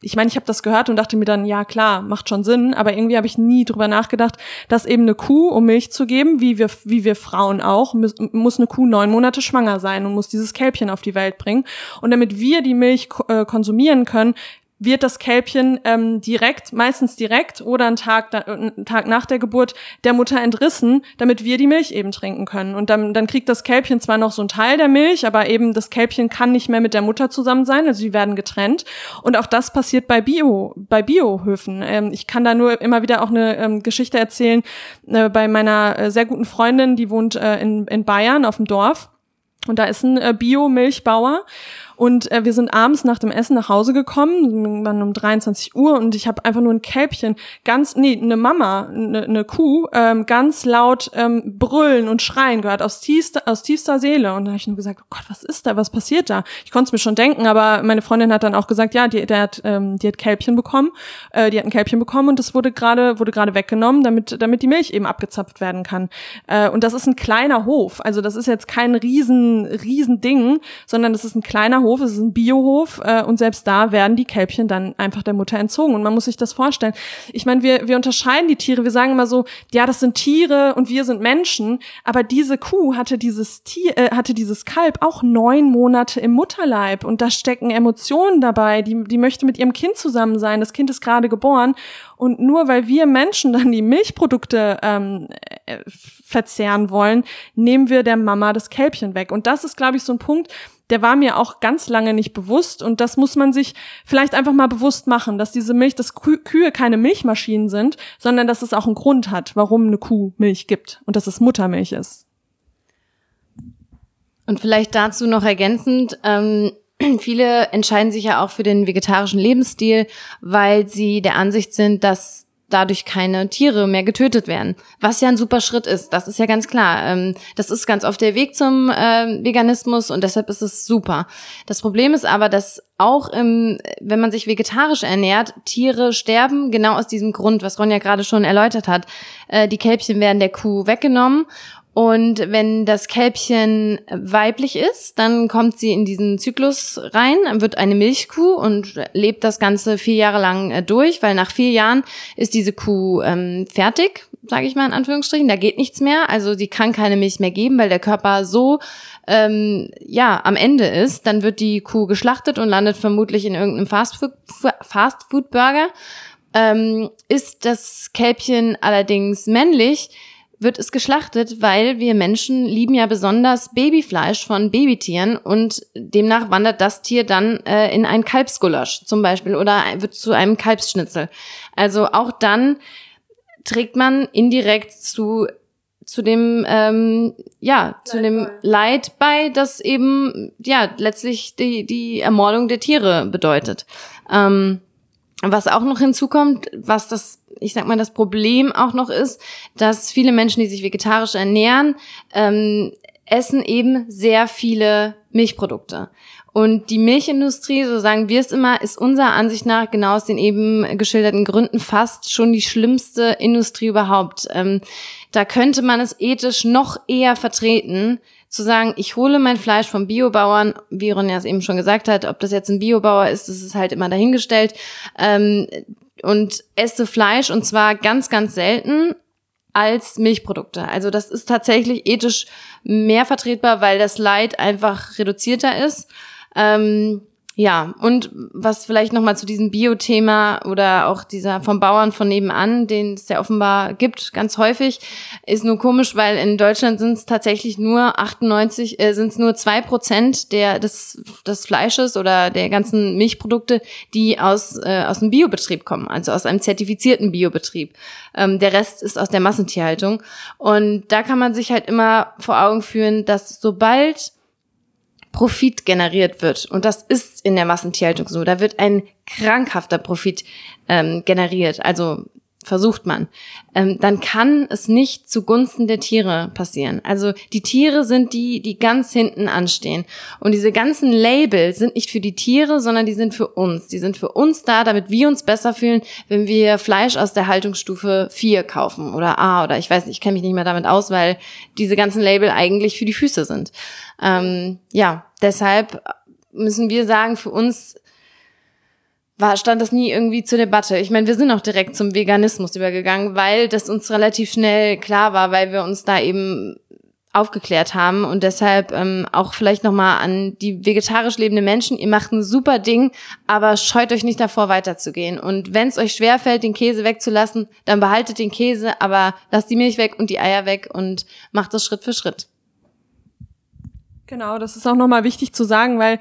ich meine, ich habe das gehört und dachte mir dann, ja klar, macht schon Sinn, aber irgendwie habe ich nie drüber nachgedacht, dass eben eine Kuh, um Milch zu geben, wie wir, wie wir Frauen auch, muss, eine Kuh neun Monate schwanger sein und muss dieses Kälbchen auf die Welt bringen. Und damit wir die Milch äh, konsumieren können, wird das Kälbchen ähm, direkt, meistens direkt oder einen Tag, da, einen Tag nach der Geburt der Mutter entrissen, damit wir die Milch eben trinken können. Und dann, dann kriegt das Kälbchen zwar noch so einen Teil der Milch, aber eben das Kälbchen kann nicht mehr mit der Mutter zusammen sein, also sie werden getrennt. Und auch das passiert bei Bio, bei Biohöfen. Ähm, ich kann da nur immer wieder auch eine ähm, Geschichte erzählen äh, bei meiner äh, sehr guten Freundin, die wohnt äh, in, in Bayern auf dem Dorf. Und da ist ein äh, Bio-Milchbauer und äh, wir sind abends nach dem Essen nach Hause gekommen, waren um 23 Uhr und ich habe einfach nur ein Kälbchen, ganz, nee, eine Mama, eine, eine Kuh, ähm, ganz laut ähm, brüllen und schreien gehört aus tiefster, aus tiefster Seele. Und da habe ich nur gesagt, oh Gott, was ist da, was passiert da? Ich konnte es mir schon denken, aber meine Freundin hat dann auch gesagt, ja, die, der hat, ähm, die hat Kälbchen bekommen, äh, die hat ein Kälbchen bekommen und das wurde gerade wurde gerade weggenommen, damit damit die Milch eben abgezapft werden kann. Äh, und das ist ein kleiner Hof, also das ist jetzt kein riesen riesen Ding, sondern das ist ein kleiner Hof Hof, es ist ein Biohof äh, und selbst da werden die Kälbchen dann einfach der Mutter entzogen. Und man muss sich das vorstellen. Ich meine, wir, wir unterscheiden die Tiere, wir sagen immer so, ja, das sind Tiere und wir sind Menschen, aber diese Kuh hatte dieses Tier, äh, hatte dieses Kalb auch neun Monate im Mutterleib und da stecken Emotionen dabei, die, die möchte mit ihrem Kind zusammen sein. Das Kind ist gerade geboren und nur weil wir Menschen dann die Milchprodukte ähm, äh, verzehren wollen, nehmen wir der Mama das Kälbchen weg. Und das ist, glaube ich, so ein Punkt, der war mir auch ganz lange nicht bewusst und das muss man sich vielleicht einfach mal bewusst machen, dass diese Milch, dass Kühe keine Milchmaschinen sind, sondern dass es auch einen Grund hat, warum eine Kuh Milch gibt und dass es Muttermilch ist. Und vielleicht dazu noch ergänzend, ähm, viele entscheiden sich ja auch für den vegetarischen Lebensstil, weil sie der Ansicht sind, dass dadurch keine Tiere mehr getötet werden. Was ja ein super Schritt ist, das ist ja ganz klar. Ähm, das ist ganz oft der Weg zum äh, Veganismus und deshalb ist es super. Das Problem ist aber, dass auch im, wenn man sich vegetarisch ernährt, Tiere sterben, genau aus diesem Grund, was Ronja gerade schon erläutert hat. Äh, die Kälbchen werden der Kuh weggenommen und wenn das Kälbchen weiblich ist, dann kommt sie in diesen Zyklus rein, wird eine Milchkuh und lebt das Ganze vier Jahre lang äh, durch, weil nach vier Jahren ist diese Kuh ähm, fertig, sage ich mal in Anführungsstrichen. Da geht nichts mehr, also sie kann keine Milch mehr geben, weil der Körper so ähm, ja am Ende ist. Dann wird die Kuh geschlachtet und landet vermutlich in irgendeinem Fastfood Fastfood Burger. Ähm, ist das Kälbchen allerdings männlich, wird es geschlachtet, weil wir Menschen lieben ja besonders Babyfleisch von Babytieren und demnach wandert das Tier dann äh, in ein Kalbsgulasch zum Beispiel oder wird zu einem Kalbsschnitzel. Also auch dann trägt man indirekt zu zu dem ähm, ja Leid zu dem bei. Leid bei, das eben ja letztlich die die Ermordung der Tiere bedeutet. Ähm, was auch noch hinzukommt, was das, ich sag mal, das Problem auch noch ist, dass viele Menschen, die sich vegetarisch ernähren, ähm, essen eben sehr viele Milchprodukte. Und die Milchindustrie, so sagen wir es immer, ist unserer Ansicht nach genau aus den eben geschilderten Gründen fast schon die schlimmste Industrie überhaupt. Ähm, da könnte man es ethisch noch eher vertreten, zu sagen, ich hole mein Fleisch vom Biobauern, wie Ronja es eben schon gesagt hat, ob das jetzt ein Biobauer ist, das ist halt immer dahingestellt. Ähm, und esse Fleisch und zwar ganz, ganz selten als Milchprodukte. Also das ist tatsächlich ethisch mehr vertretbar, weil das Leid einfach reduzierter ist. Ähm, ja, und was vielleicht nochmal zu diesem Bio-Thema oder auch dieser vom Bauern von nebenan, den es ja offenbar gibt, ganz häufig, ist nur komisch, weil in Deutschland sind es tatsächlich nur 98, äh, sind es nur zwei Prozent der, des, des Fleisches oder der ganzen Milchprodukte, die aus, äh, aus dem Biobetrieb kommen, also aus einem zertifizierten Biobetrieb. Ähm, der Rest ist aus der Massentierhaltung. Und da kann man sich halt immer vor Augen führen, dass sobald Profit generiert wird. Und das ist in der Massentierhaltung so. Da wird ein krankhafter Profit ähm, generiert. Also versucht man, ähm, dann kann es nicht zugunsten der Tiere passieren. Also die Tiere sind die, die ganz hinten anstehen. Und diese ganzen Label sind nicht für die Tiere, sondern die sind für uns. Die sind für uns da, damit wir uns besser fühlen, wenn wir Fleisch aus der Haltungsstufe 4 kaufen oder A oder ich weiß nicht, ich kenne mich nicht mehr damit aus, weil diese ganzen Label eigentlich für die Füße sind. Ähm, ja, deshalb müssen wir sagen, für uns war, stand das nie irgendwie zur Debatte. Ich meine, wir sind auch direkt zum Veganismus übergegangen, weil das uns relativ schnell klar war, weil wir uns da eben aufgeklärt haben und deshalb ähm, auch vielleicht nochmal an die vegetarisch lebenden Menschen, ihr macht ein super Ding, aber scheut euch nicht davor weiterzugehen und wenn es euch schwerfällt, den Käse wegzulassen, dann behaltet den Käse, aber lasst die Milch weg und die Eier weg und macht das Schritt für Schritt. Genau, das ist auch nochmal wichtig zu sagen, weil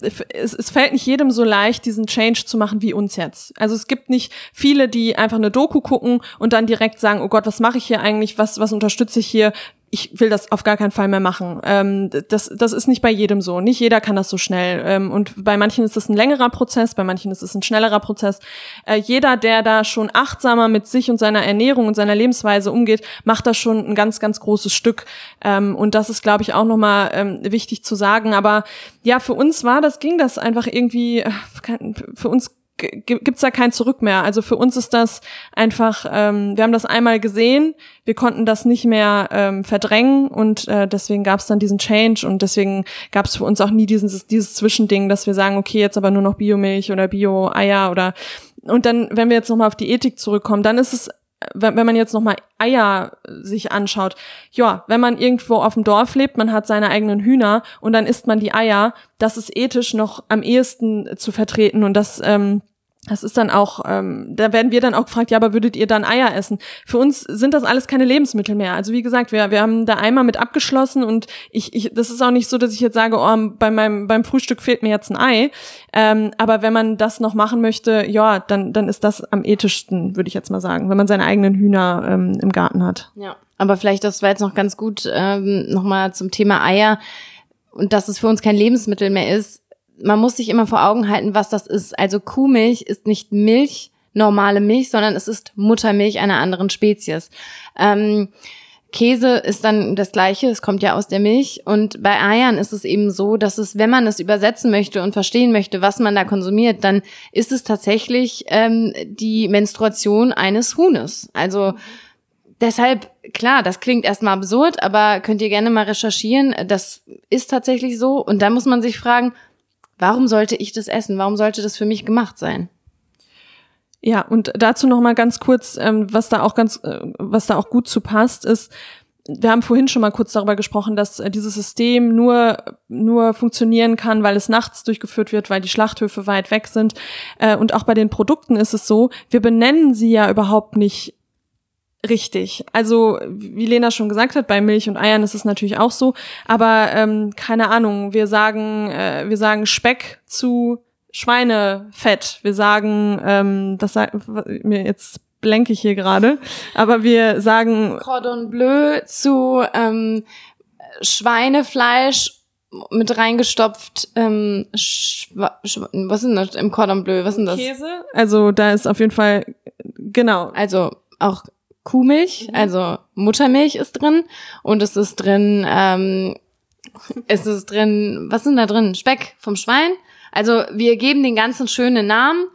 äh, es, es fällt nicht jedem so leicht, diesen Change zu machen wie uns jetzt. Also es gibt nicht viele, die einfach eine Doku gucken und dann direkt sagen, oh Gott, was mache ich hier eigentlich, was, was unterstütze ich hier? Ich will das auf gar keinen Fall mehr machen. Ähm, das, das ist nicht bei jedem so. Nicht jeder kann das so schnell. Ähm, und bei manchen ist es ein längerer Prozess, bei manchen ist es ein schnellerer Prozess. Äh, jeder, der da schon achtsamer mit sich und seiner Ernährung und seiner Lebensweise umgeht, macht das schon ein ganz, ganz großes Stück. Ähm, und das ist, glaube ich, auch nochmal ähm, wichtig zu sagen. Aber ja, für uns war das, ging das einfach irgendwie, äh, für uns gibt's da kein Zurück mehr. Also für uns ist das einfach, ähm, wir haben das einmal gesehen, wir konnten das nicht mehr ähm, verdrängen und äh, deswegen gab's dann diesen Change und deswegen gab's für uns auch nie dieses, dieses Zwischending, dass wir sagen, okay, jetzt aber nur noch Biomilch oder Bio-Eier oder und dann, wenn wir jetzt nochmal auf die Ethik zurückkommen, dann ist es wenn, wenn man jetzt nochmal Eier sich anschaut, ja, wenn man irgendwo auf dem Dorf lebt, man hat seine eigenen Hühner und dann isst man die Eier, das ist ethisch noch am ehesten zu vertreten und das ähm, das ist dann auch, ähm, da werden wir dann auch gefragt, ja, aber würdet ihr dann Eier essen? Für uns sind das alles keine Lebensmittel mehr. Also wie gesagt, wir, wir haben da einmal mit abgeschlossen und ich, ich, das ist auch nicht so, dass ich jetzt sage, oh, bei meinem, beim Frühstück fehlt mir jetzt ein Ei. Ähm, aber wenn man das noch machen möchte, ja, dann, dann ist das am ethischsten, würde ich jetzt mal sagen, wenn man seine eigenen Hühner ähm, im Garten hat. Ja, aber vielleicht, das war jetzt noch ganz gut, ähm, nochmal zum Thema Eier und dass es für uns kein Lebensmittel mehr ist man muss sich immer vor Augen halten, was das ist. Also Kuhmilch ist nicht Milch, normale Milch, sondern es ist Muttermilch einer anderen Spezies. Ähm, Käse ist dann das gleiche, es kommt ja aus der Milch. Und bei Eiern ist es eben so, dass es, wenn man es übersetzen möchte und verstehen möchte, was man da konsumiert, dann ist es tatsächlich ähm, die Menstruation eines Huhnes. Also deshalb, klar, das klingt erstmal absurd, aber könnt ihr gerne mal recherchieren. Das ist tatsächlich so. Und da muss man sich fragen, Warum sollte ich das essen? Warum sollte das für mich gemacht sein? Ja, und dazu noch mal ganz kurz, ähm, was da auch ganz, äh, was da auch gut zu passt, ist, wir haben vorhin schon mal kurz darüber gesprochen, dass äh, dieses System nur nur funktionieren kann, weil es nachts durchgeführt wird, weil die Schlachthöfe weit weg sind. Äh, und auch bei den Produkten ist es so, wir benennen sie ja überhaupt nicht richtig. Also, wie Lena schon gesagt hat, bei Milch und Eiern ist es natürlich auch so. Aber ähm, keine Ahnung, wir sagen, äh, wir sagen Speck zu Schweinefett. Wir sagen, ähm, das mir jetzt blenke ich hier gerade, aber wir sagen Cordon Bleu zu ähm, Schweinefleisch mit reingestopft. Ähm, was ist das im Cordon Bleu? Was ist denn das? Käse. Also da ist auf jeden Fall genau. Also auch Kuhmilch, mhm. also Muttermilch ist drin und es ist drin, ähm, es ist drin, was sind da drin? Speck vom Schwein. Also wir geben den ganzen schönen Namen,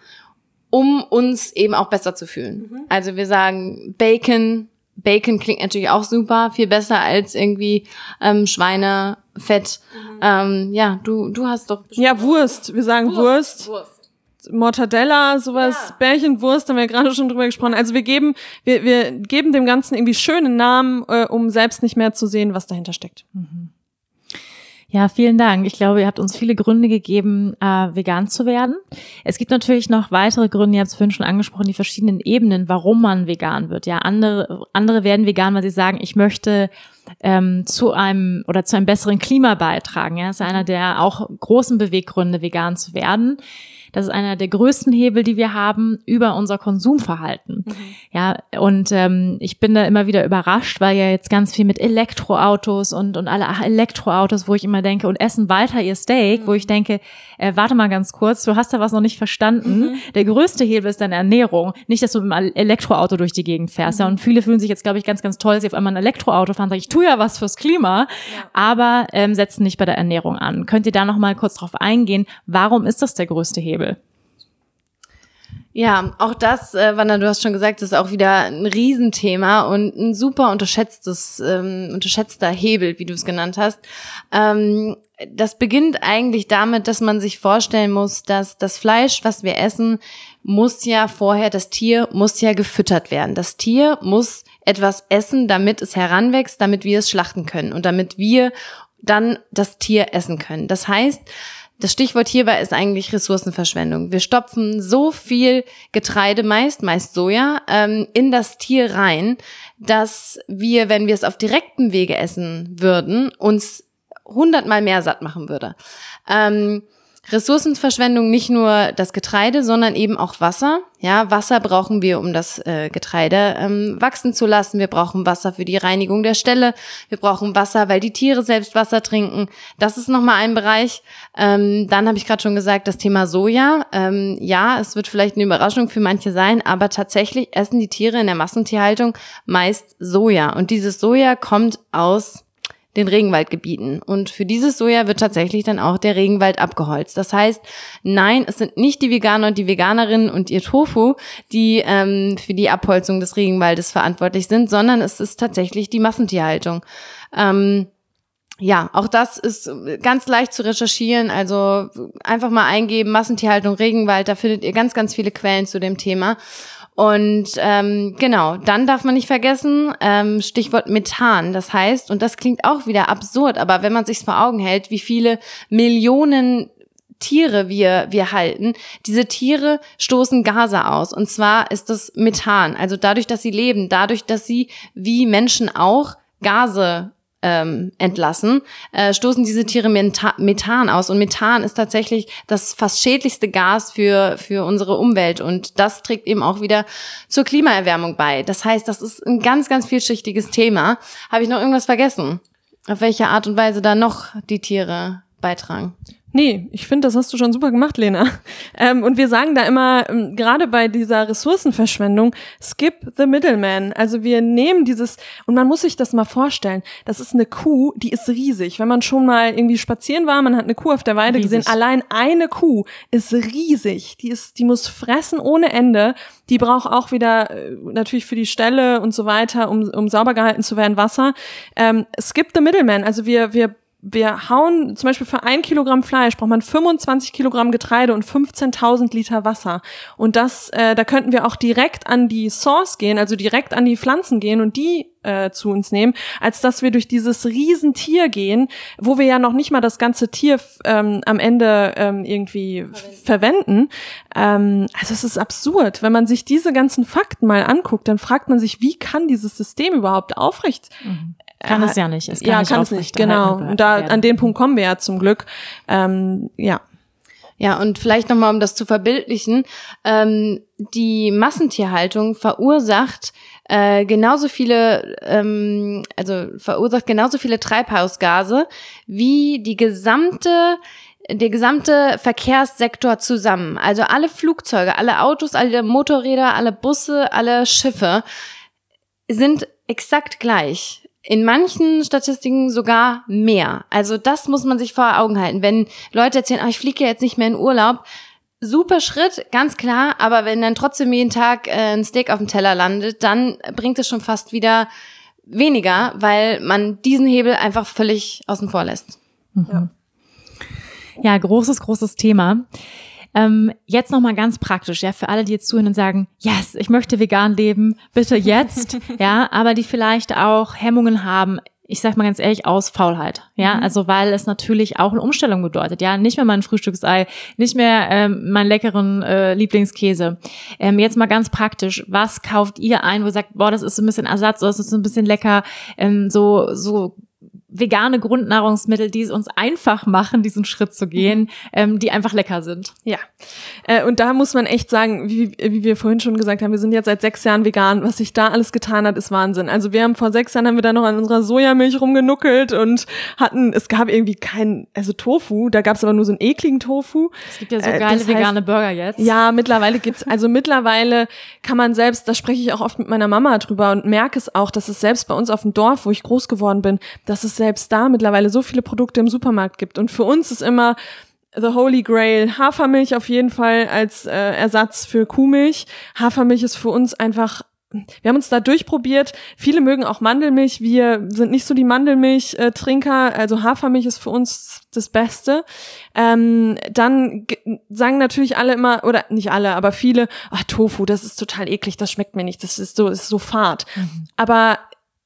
um uns eben auch besser zu fühlen. Mhm. Also wir sagen Bacon. Bacon klingt natürlich auch super, viel besser als irgendwie ähm, Schweinefett. Mhm. Ähm, ja, du, du hast doch. Ja, Wurst. Wir sagen Wurst. Wurst. Wurst. Mortadella, sowas, ja. Bärchenwurst, haben wir ja gerade schon drüber gesprochen. Also wir geben, wir, wir geben dem Ganzen irgendwie schöne Namen, äh, um selbst nicht mehr zu sehen, was dahinter steckt. Mhm. Ja, vielen Dank. Ich glaube, ihr habt uns viele Gründe gegeben, äh, vegan zu werden. Es gibt natürlich noch weitere Gründe, ihr habt es vorhin schon angesprochen, die verschiedenen Ebenen, warum man vegan wird. Ja, andere, andere werden vegan, weil sie sagen, ich möchte ähm, zu einem oder zu einem besseren Klima beitragen. Ja, das ist einer der auch großen Beweggründe, vegan zu werden. Das ist einer der größten Hebel, die wir haben über unser Konsumverhalten. Mhm. Ja, und ähm, ich bin da immer wieder überrascht, weil ja jetzt ganz viel mit Elektroautos und, und alle Elektroautos, wo ich immer denke, und essen weiter ihr Steak, mhm. wo ich denke, äh, warte mal ganz kurz, du hast da was noch nicht verstanden. Mhm. Der größte Hebel ist deine Ernährung. Nicht, dass du mit einem Elektroauto durch die Gegend fährst. Ja, mhm. und viele fühlen sich jetzt, glaube ich, ganz, ganz toll, dass sie auf einmal ein Elektroauto fahren, sagen, ich tue ja was fürs Klima, ja. aber ähm, setzen nicht bei der Ernährung an. Könnt ihr da noch mal kurz drauf eingehen? Warum ist das der größte Hebel? Hebel. Ja, auch das, äh, Wanda, du hast schon gesagt, ist auch wieder ein Riesenthema und ein super unterschätztes, ähm, unterschätzter Hebel, wie du es genannt hast. Ähm, das beginnt eigentlich damit, dass man sich vorstellen muss, dass das Fleisch, was wir essen, muss ja vorher, das Tier muss ja gefüttert werden. Das Tier muss etwas essen, damit es heranwächst, damit wir es schlachten können und damit wir dann das Tier essen können. Das heißt, das Stichwort hierbei ist eigentlich Ressourcenverschwendung. Wir stopfen so viel Getreide, meist, meist Soja, ähm, in das Tier rein, dass wir, wenn wir es auf direktem Wege essen würden, uns hundertmal mehr satt machen würde. Ähm, Ressourcenverschwendung nicht nur das Getreide, sondern eben auch Wasser. Ja, Wasser brauchen wir, um das äh, Getreide ähm, wachsen zu lassen. Wir brauchen Wasser für die Reinigung der Ställe. Wir brauchen Wasser, weil die Tiere selbst Wasser trinken. Das ist nochmal ein Bereich. Ähm, dann habe ich gerade schon gesagt, das Thema Soja. Ähm, ja, es wird vielleicht eine Überraschung für manche sein, aber tatsächlich essen die Tiere in der Massentierhaltung meist Soja. Und dieses Soja kommt aus den Regenwaldgebieten. Und für dieses Soja wird tatsächlich dann auch der Regenwald abgeholzt. Das heißt, nein, es sind nicht die Veganer und die Veganerinnen und ihr Tofu, die ähm, für die Abholzung des Regenwaldes verantwortlich sind, sondern es ist tatsächlich die Massentierhaltung. Ähm, ja, auch das ist ganz leicht zu recherchieren. Also einfach mal eingeben, Massentierhaltung, Regenwald, da findet ihr ganz, ganz viele Quellen zu dem Thema. Und ähm, genau, dann darf man nicht vergessen, ähm, Stichwort Methan. Das heißt, und das klingt auch wieder absurd, aber wenn man sich vor Augen hält, wie viele Millionen Tiere wir, wir halten. Diese Tiere stoßen Gase aus. Und zwar ist das Methan. Also dadurch, dass sie leben, dadurch, dass sie wie Menschen auch Gase ähm, entlassen, äh, stoßen diese Tiere Methan aus. Und Methan ist tatsächlich das fast schädlichste Gas für, für unsere Umwelt. Und das trägt eben auch wieder zur Klimaerwärmung bei. Das heißt, das ist ein ganz, ganz vielschichtiges Thema. Habe ich noch irgendwas vergessen? Auf welche Art und Weise da noch die Tiere beitragen? Nee, ich finde, das hast du schon super gemacht, Lena. Ähm, und wir sagen da immer, ähm, gerade bei dieser Ressourcenverschwendung, skip the middleman. Also wir nehmen dieses, und man muss sich das mal vorstellen, das ist eine Kuh, die ist riesig. Wenn man schon mal irgendwie spazieren war, man hat eine Kuh auf der Weide riesig. gesehen, allein eine Kuh ist riesig. Die ist, die muss fressen ohne Ende. Die braucht auch wieder, äh, natürlich für die Ställe und so weiter, um, um sauber gehalten zu werden, Wasser. Ähm, skip the middleman. Also wir, wir wir hauen zum Beispiel für ein Kilogramm Fleisch braucht man 25 Kilogramm Getreide und 15.000 Liter Wasser. Und das, äh, da könnten wir auch direkt an die Source gehen, also direkt an die Pflanzen gehen und die äh, zu uns nehmen, als dass wir durch dieses Riesentier gehen, wo wir ja noch nicht mal das ganze Tier ähm, am Ende ähm, irgendwie verwenden. verwenden. Ähm, also es ist absurd. Wenn man sich diese ganzen Fakten mal anguckt, dann fragt man sich, wie kann dieses System überhaupt aufrecht mhm. Kann es ja nicht. Es kann ja, nicht kann es nicht, genau. Und da, an den Punkt kommen wir ja zum Glück. Ähm, ja. Ja, und vielleicht nochmal, um das zu verbildlichen, ähm, die Massentierhaltung verursacht äh, genauso viele, ähm, also verursacht genauso viele Treibhausgase wie die gesamte der gesamte Verkehrssektor zusammen. Also alle Flugzeuge, alle Autos, alle Motorräder, alle Busse, alle Schiffe sind exakt gleich in manchen Statistiken sogar mehr. Also das muss man sich vor Augen halten. Wenn Leute erzählen, ah, ich fliege jetzt nicht mehr in Urlaub, super Schritt, ganz klar, aber wenn dann trotzdem jeden Tag äh, ein Steak auf dem Teller landet, dann bringt es schon fast wieder weniger, weil man diesen Hebel einfach völlig außen vor lässt. Mhm. Ja. ja, großes, großes Thema. Ähm, jetzt nochmal ganz praktisch, ja, für alle, die jetzt zuhören und sagen, yes, ich möchte vegan leben, bitte jetzt, ja, aber die vielleicht auch Hemmungen haben, ich sag mal ganz ehrlich, aus Faulheit. Ja, mhm. also weil es natürlich auch eine Umstellung bedeutet. Ja, nicht mehr mein Frühstücksei, nicht mehr ähm, meinen leckeren äh, Lieblingskäse. Ähm, jetzt mal ganz praktisch, was kauft ihr ein, wo ihr sagt, boah, das ist so ein bisschen Ersatz oder das ist so ein bisschen lecker, ähm, so, so vegane Grundnahrungsmittel, die es uns einfach machen, diesen Schritt zu gehen, ähm, die einfach lecker sind. Ja, äh, und da muss man echt sagen, wie, wie wir vorhin schon gesagt haben, wir sind jetzt seit sechs Jahren vegan. Was sich da alles getan hat, ist Wahnsinn. Also wir haben vor sechs Jahren haben wir da noch an unserer Sojamilch rumgenuckelt und hatten, es gab irgendwie kein, also Tofu, da gab es aber nur so einen ekligen Tofu. Es gibt ja so äh, geile äh, vegane heißt, Burger jetzt. Ja, mittlerweile gibt's, also mittlerweile kann man selbst, da spreche ich auch oft mit meiner Mama drüber und merke es auch, dass es selbst bei uns auf dem Dorf, wo ich groß geworden bin, dass es selbst da mittlerweile so viele Produkte im Supermarkt gibt. Und für uns ist immer The Holy Grail Hafermilch auf jeden Fall als äh, Ersatz für Kuhmilch. Hafermilch ist für uns einfach wir haben uns da durchprobiert. Viele mögen auch Mandelmilch. Wir sind nicht so die Mandelmilch-Trinker. Also Hafermilch ist für uns das Beste. Ähm, dann sagen natürlich alle immer, oder nicht alle, aber viele, ach, Tofu, das ist total eklig, das schmeckt mir nicht, das ist so, ist so fad. Mhm. Aber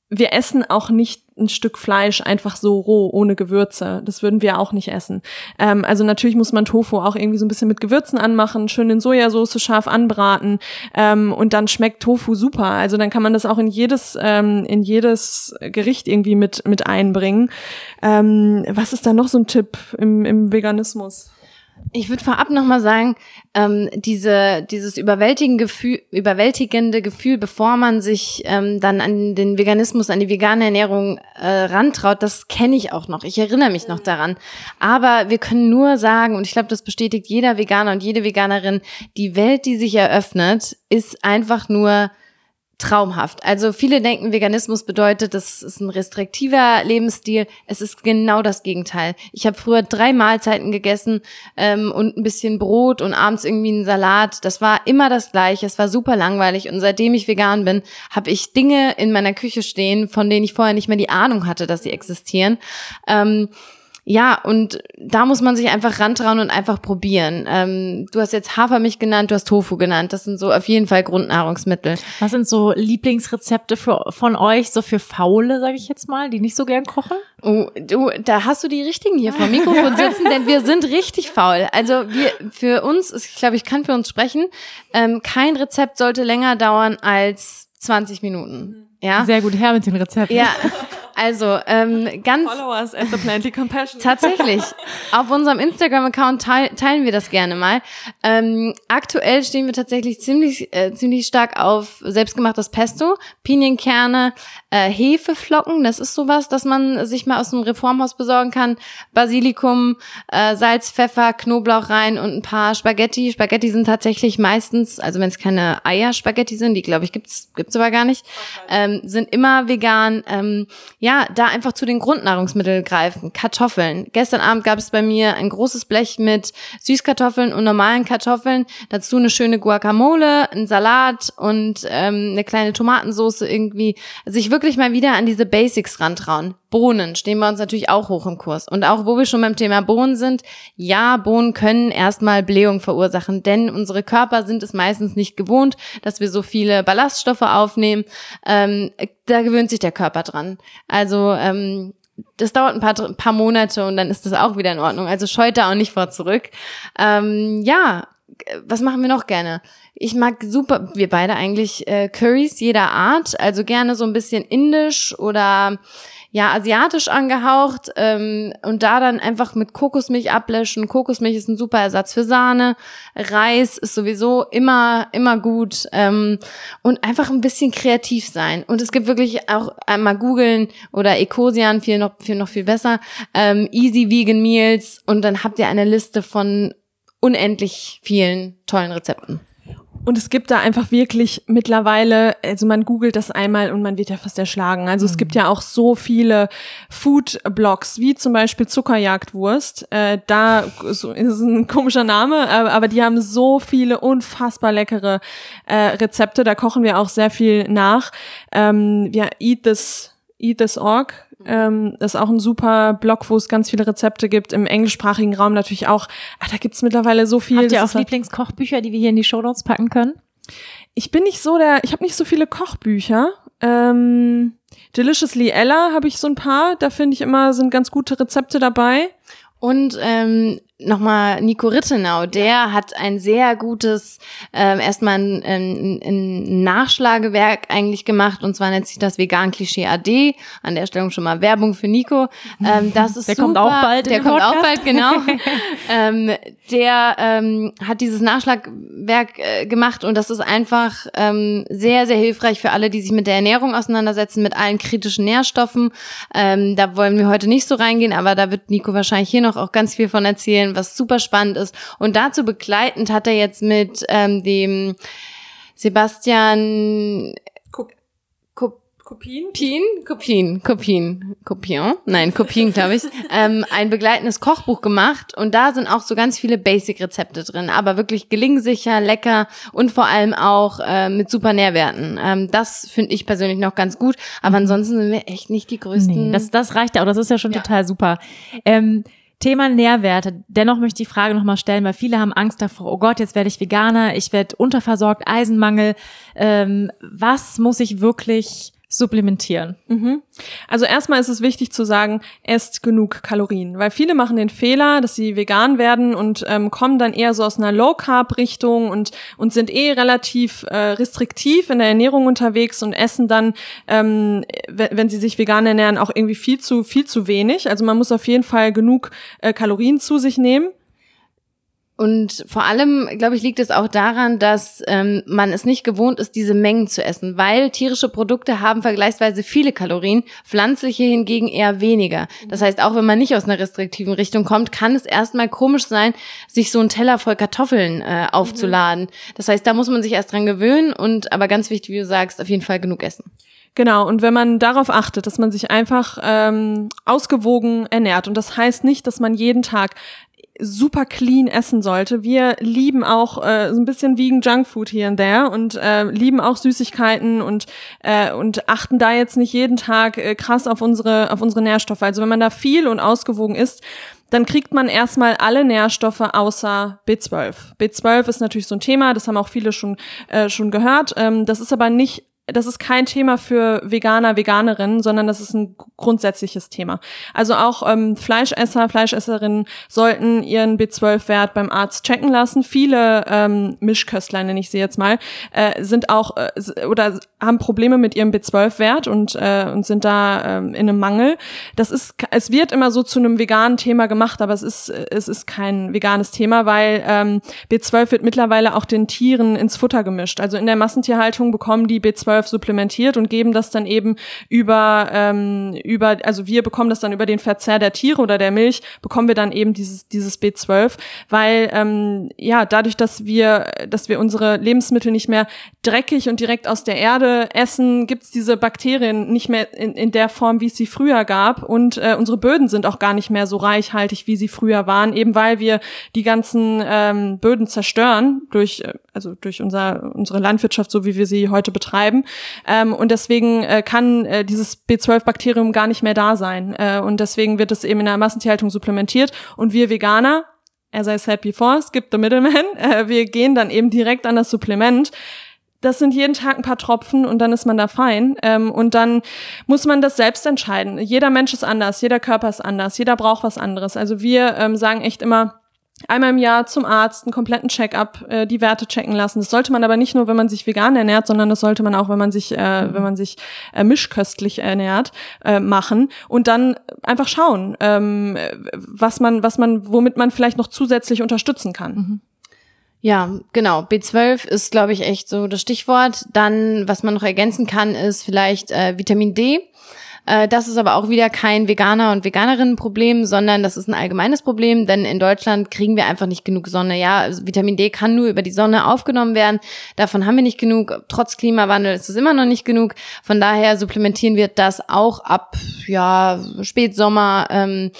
wir essen auch nicht ein Stück Fleisch einfach so roh, ohne Gewürze. Das würden wir auch nicht essen. Ähm, also natürlich muss man Tofu auch irgendwie so ein bisschen mit Gewürzen anmachen, schön in Sojasauce scharf anbraten ähm, und dann schmeckt Tofu super. Also dann kann man das auch in jedes, ähm, in jedes Gericht irgendwie mit, mit einbringen. Ähm, was ist da noch so ein Tipp im, im Veganismus? Ich würde vorab nochmal sagen, ähm, diese, dieses überwältigende Gefühl, überwältigende Gefühl, bevor man sich ähm, dann an den Veganismus, an die vegane Ernährung äh, rantraut, das kenne ich auch noch. Ich erinnere mich noch daran. Aber wir können nur sagen, und ich glaube, das bestätigt jeder Veganer und jede Veganerin, die Welt, die sich eröffnet, ist einfach nur traumhaft. Also viele denken, Veganismus bedeutet, das ist ein restriktiver Lebensstil. Es ist genau das Gegenteil. Ich habe früher drei Mahlzeiten gegessen ähm, und ein bisschen Brot und abends irgendwie einen Salat. Das war immer das Gleiche. Es war super langweilig. Und seitdem ich vegan bin, habe ich Dinge in meiner Küche stehen, von denen ich vorher nicht mehr die Ahnung hatte, dass sie existieren. Ähm, ja, und da muss man sich einfach rantrauen und einfach probieren. Ähm, du hast jetzt Hafermilch genannt, du hast Tofu genannt. Das sind so auf jeden Fall Grundnahrungsmittel. Was sind so Lieblingsrezepte für, von euch, so für Faule, sage ich jetzt mal, die nicht so gern kochen? Oh, du, da hast du die richtigen hier vom Mikrofon sitzen, denn wir sind richtig faul. Also wir, für uns, ich glaube, ich kann für uns sprechen, ähm, kein Rezept sollte länger dauern als 20 Minuten. Ja? Sehr gut her mit den Rezepten. Ja. Also, ähm, ganz. Followers at the Plenty Compassion. Tatsächlich. Auf unserem Instagram-Account teil, teilen wir das gerne mal. Ähm, aktuell stehen wir tatsächlich ziemlich, äh, ziemlich stark auf selbstgemachtes Pesto, Pinienkerne, äh, Hefeflocken. Das ist sowas, dass man sich mal aus dem Reformhaus besorgen kann. Basilikum, äh, Salz, Pfeffer, Knoblauch rein und ein paar Spaghetti. Spaghetti sind tatsächlich meistens, also wenn es keine Eier-Spaghetti sind, die glaube ich gibt's, gibt's aber gar nicht, ähm, sind immer vegan. Ähm, ja, da einfach zu den Grundnahrungsmitteln greifen. Kartoffeln. Gestern Abend gab es bei mir ein großes Blech mit Süßkartoffeln und normalen Kartoffeln. Dazu eine schöne Guacamole, ein Salat und ähm, eine kleine Tomatensauce irgendwie. Sich wirklich mal wieder an diese Basics rantrauen. Bohnen stehen bei uns natürlich auch hoch im Kurs. Und auch wo wir schon beim Thema Bohnen sind, ja, Bohnen können erstmal Blähung verursachen, denn unsere Körper sind es meistens nicht gewohnt, dass wir so viele Ballaststoffe aufnehmen. Ähm, da gewöhnt sich der Körper dran. Also ähm, das dauert ein paar, ein paar Monate und dann ist das auch wieder in Ordnung. Also scheut da auch nicht vor zurück. Ähm, ja, was machen wir noch gerne? Ich mag super, wir beide eigentlich, äh, Curries jeder Art. Also gerne so ein bisschen indisch oder ja, asiatisch angehaucht ähm, und da dann einfach mit Kokosmilch ablöschen. Kokosmilch ist ein super Ersatz für Sahne. Reis ist sowieso immer, immer gut. Ähm, und einfach ein bisschen kreativ sein. Und es gibt wirklich auch einmal googeln oder Ecosian, viel noch, viel noch viel besser, ähm, Easy Vegan Meals und dann habt ihr eine Liste von unendlich vielen tollen Rezepten. Und es gibt da einfach wirklich mittlerweile, also man googelt das einmal und man wird ja fast erschlagen. Also mhm. es gibt ja auch so viele Food-Blogs, wie zum Beispiel Zuckerjagdwurst. Äh, da so, ist ein komischer Name, aber, aber die haben so viele unfassbar leckere äh, Rezepte. Da kochen wir auch sehr viel nach. Ähm, ja, Eat This, Eat This Org Ähm, das ist auch ein super Blog, wo es ganz viele Rezepte gibt. Im englischsprachigen Raum natürlich auch. Ah, da gibt's mittlerweile so viel. Habt ihr auch halt- Lieblingskochbücher, die wir hier in die Shownotes packen können? Ich bin nicht so der, ich habe nicht so viele Kochbücher. Ähm, Deliciously Ella habe ich so ein paar. Da finde ich immer sind ganz gute Rezepte dabei. Und ähm, nochmal Nico Rittenau, der hat ein sehr gutes, ähm, erstmal ein, ein, ein Nachschlagewerk eigentlich gemacht und zwar nennt sich das Vegan Klischee AD. An der Stelle schon mal Werbung für Nico. Ähm, das ist Der super. kommt auch bald Der kommt auch Podcast. bald, genau. ähm, der ähm, hat dieses Nachschlagwerk äh, gemacht und das ist einfach ähm, sehr, sehr hilfreich für alle, die sich mit der Ernährung auseinandersetzen, mit allen kritischen Nährstoffen. Ähm, da wollen wir heute nicht so reingehen, aber da wird Nico wahrscheinlich hier noch auch ganz viel von erzählen, was super spannend ist. Und dazu begleitend hat er jetzt mit ähm, dem Sebastian Kop- Kop Kopien? Kopien, Kopien, Kopien, Kopion, nein, Kopien, glaube ich, ähm, ein begleitendes Kochbuch gemacht und da sind auch so ganz viele Basic-Rezepte drin, aber wirklich gelingsicher, lecker und vor allem auch äh, mit super Nährwerten. Ähm, das finde ich persönlich noch ganz gut, aber ansonsten sind wir echt nicht die größten. Nee, das, das reicht ja auch. Das ist ja schon Ja. total super. Ähm, Thema Nährwerte. Dennoch möchte ich die Frage nochmal stellen, weil viele haben Angst davor, oh Gott, jetzt werde ich Veganer, ich werde unterversorgt, Eisenmangel. Ähm, was muss ich wirklich supplementieren? Mhm. Also erstmal ist es wichtig zu sagen, esst genug Kalorien, weil viele machen den Fehler, dass sie vegan werden und ähm, kommen dann eher so aus einer Low Carb Richtung und und sind eh relativ äh, restriktiv in der Ernährung unterwegs und essen dann, ähm, wenn, sie sich vegan ernähren, auch irgendwie viel zu viel zu wenig. Also man muss auf jeden Fall genug äh, Kalorien zu sich nehmen. Und vor allem, glaube ich, liegt es auch daran, dass ähm, man es nicht gewohnt ist, diese Mengen zu essen, weil tierische Produkte haben vergleichsweise viele Kalorien, pflanzliche hingegen eher weniger. Das heißt, auch wenn man nicht aus einer restriktiven Richtung kommt, kann es erstmal komisch sein, sich so einen Teller voll Kartoffeln äh, aufzuladen. Das heißt, da muss man sich erst dran gewöhnen und aber ganz wichtig, wie du sagst, auf jeden Fall genug essen. Genau, und wenn man darauf achtet, dass man sich einfach ähm, ausgewogen ernährt, und das heißt nicht, dass man jeden Tag super clean essen sollte. Wir lieben auch äh, so ein bisschen vegan Junkfood hier und there und äh, lieben auch Süßigkeiten und äh, und achten da jetzt nicht jeden Tag äh, krass auf unsere auf unsere Nährstoffe. Also wenn man da viel und ausgewogen isst, dann kriegt man erstmal alle Nährstoffe außer B12. B12 ist natürlich so ein Thema, das haben auch viele schon äh, schon gehört. Ähm, das ist aber nicht das ist kein Thema für Veganer, Veganerinnen, sondern das ist ein grundsätzliches Thema. Also auch ähm, Fleischesser, Fleischesserinnen sollten ihren B12-Wert beim Arzt checken lassen. Viele ähm, Mischköstler, nenne ich sie jetzt mal, äh, sind auch äh, oder haben Probleme mit ihrem B12-Wert und, äh, und sind da ähm, in einem Mangel. Das ist, es wird immer so zu einem veganen Thema gemacht, aber es ist, es ist kein veganes Thema, weil ähm, B12 wird mittlerweile auch den Tieren ins Futter gemischt. Also in der Massentierhaltung bekommen die B12 supplementiert und geben das dann eben über, ähm, über, also wir bekommen das dann über den Verzehr der Tiere oder der Milch, bekommen wir dann eben dieses, dieses B12, weil ähm, ja, dadurch, dass wir, dass wir unsere Lebensmittel nicht mehr dreckig und direkt aus der Erde essen, gibt's diese Bakterien nicht mehr in, in der Form, wie es sie früher gab. Und äh, unsere Böden sind auch gar nicht mehr so reichhaltig, wie sie früher waren, eben weil wir die ganzen ähm, Böden zerstören durch, äh, also durch unser, unsere Landwirtschaft, so wie wir sie heute betreiben. Ähm, und deswegen äh, kann äh, dieses B12-Bakterium gar nicht mehr da sein. Äh, und deswegen wird es eben in der Massentierhaltung supplementiert. Und wir Veganer, as I said before, skip the middleman, äh, wir gehen dann eben direkt an das Supplement. Das sind jeden Tag ein paar Tropfen und dann ist man da fein. Ähm, und dann muss man das selbst entscheiden. Jeder Mensch ist anders, jeder Körper ist anders, jeder braucht was anderes. Also wir ähm, sagen echt immer, einmal im Jahr zum Arzt, einen kompletten Check-up, äh, die Werte checken lassen. Das sollte man aber nicht nur, wenn man sich vegan ernährt, sondern das sollte man auch, wenn man sich, äh, wenn man sich äh, mischköstlich ernährt, äh, machen und dann einfach schauen, ähm, was man, was man, womit man vielleicht noch zusätzlich unterstützen kann. Ja, genau. B12 ist, glaube ich, echt so das Stichwort. Dann, was man noch ergänzen kann, ist vielleicht äh, Vitamin D. Äh, das ist aber auch wieder kein Veganer- und Veganerinnen-Problem, sondern das ist ein allgemeines Problem, denn in Deutschland kriegen wir einfach nicht genug Sonne. Ja, also Vitamin D kann nur über die Sonne aufgenommen werden. Davon haben wir nicht genug. Trotz Klimawandel ist es immer noch nicht genug. Von daher supplementieren wir das auch ab, ja, Spätsommer. Ähm,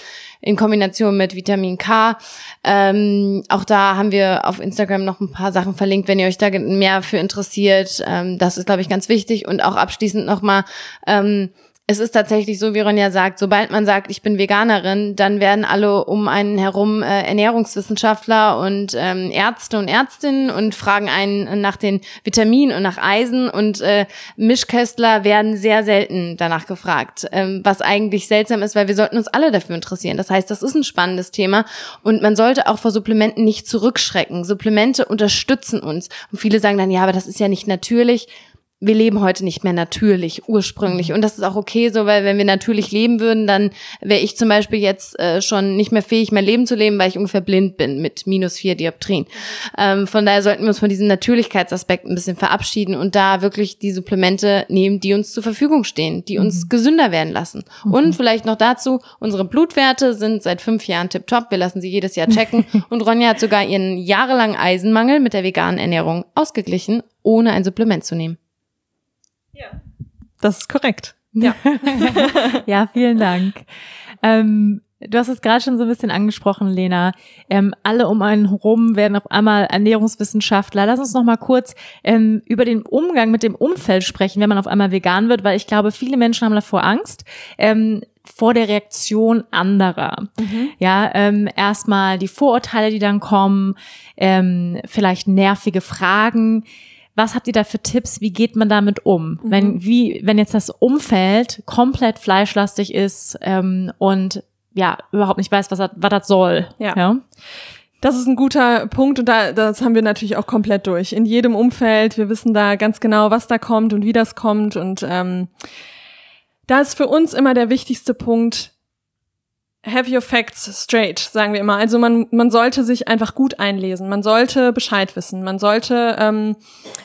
in Kombination mit Vitamin K. Ähm, auch da haben wir auf Instagram noch ein paar Sachen verlinkt, wenn ihr euch da mehr für interessiert. Ähm, das ist, glaube ich, ganz wichtig. Und auch abschließend nochmal, ähm, es ist tatsächlich so, wie Ronja sagt, sobald man sagt, ich bin Veganerin, dann werden alle um einen herum äh, Ernährungswissenschaftler und ähm, Ärzte und Ärztinnen und fragen einen nach den Vitaminen und nach Eisen und äh, Mischköstler werden sehr selten danach gefragt, ähm, was eigentlich seltsam ist, weil wir sollten uns alle dafür interessieren. Das heißt, das ist ein spannendes Thema und man sollte auch vor Supplementen nicht zurückschrecken. Supplemente unterstützen uns und viele sagen dann, ja, aber das ist ja nicht natürlich wir leben heute nicht mehr natürlich, ursprünglich. Und das ist auch okay so, weil wenn wir natürlich leben würden, dann wäre ich zum Beispiel jetzt äh, schon nicht mehr fähig, mein Leben zu leben, weil ich ungefähr blind bin mit minus vier Dioptrien. Ähm, von daher sollten wir uns von diesem Natürlichkeitsaspekt ein bisschen verabschieden und da wirklich die Supplemente nehmen, die uns zur Verfügung stehen, die uns mhm. gesünder werden lassen. Mhm. Und vielleicht noch dazu, unsere Blutwerte sind seit fünf Jahren tipptopp. Wir lassen sie jedes Jahr checken. und Ronja hat sogar ihren jahrelangen Eisenmangel mit der veganen Ernährung ausgeglichen, ohne ein Supplement zu nehmen. Ja. Das ist korrekt. Ja. ja, vielen Dank. Ähm, du hast es gerade schon so ein bisschen angesprochen, Lena. Ähm, alle um einen herum werden auf einmal Ernährungswissenschaftler. Lass uns noch mal kurz ähm, über den Umgang mit dem Umfeld sprechen, wenn man auf einmal vegan wird, weil ich glaube, viele Menschen haben davor Angst. Ähm, vor der Reaktion anderer. Mhm. Ja, ähm, erstmal die Vorurteile, die dann kommen, ähm, vielleicht nervige Fragen. Was habt ihr da für Tipps? Wie geht man damit um? Mhm. Wenn, wie, wenn jetzt das Umfeld komplett fleischlastig ist ähm, und ja, überhaupt nicht weiß, was das, was das soll. Ja. ja. Das ist ein guter Punkt und da, das haben wir natürlich auch komplett durch. In jedem Umfeld, wir wissen da ganz genau, was da kommt und wie das kommt. Und ähm, da ist für uns immer der wichtigste Punkt, have your facts straight, sagen wir immer. Also man, man sollte sich einfach gut einlesen, man sollte Bescheid wissen, man sollte ähm,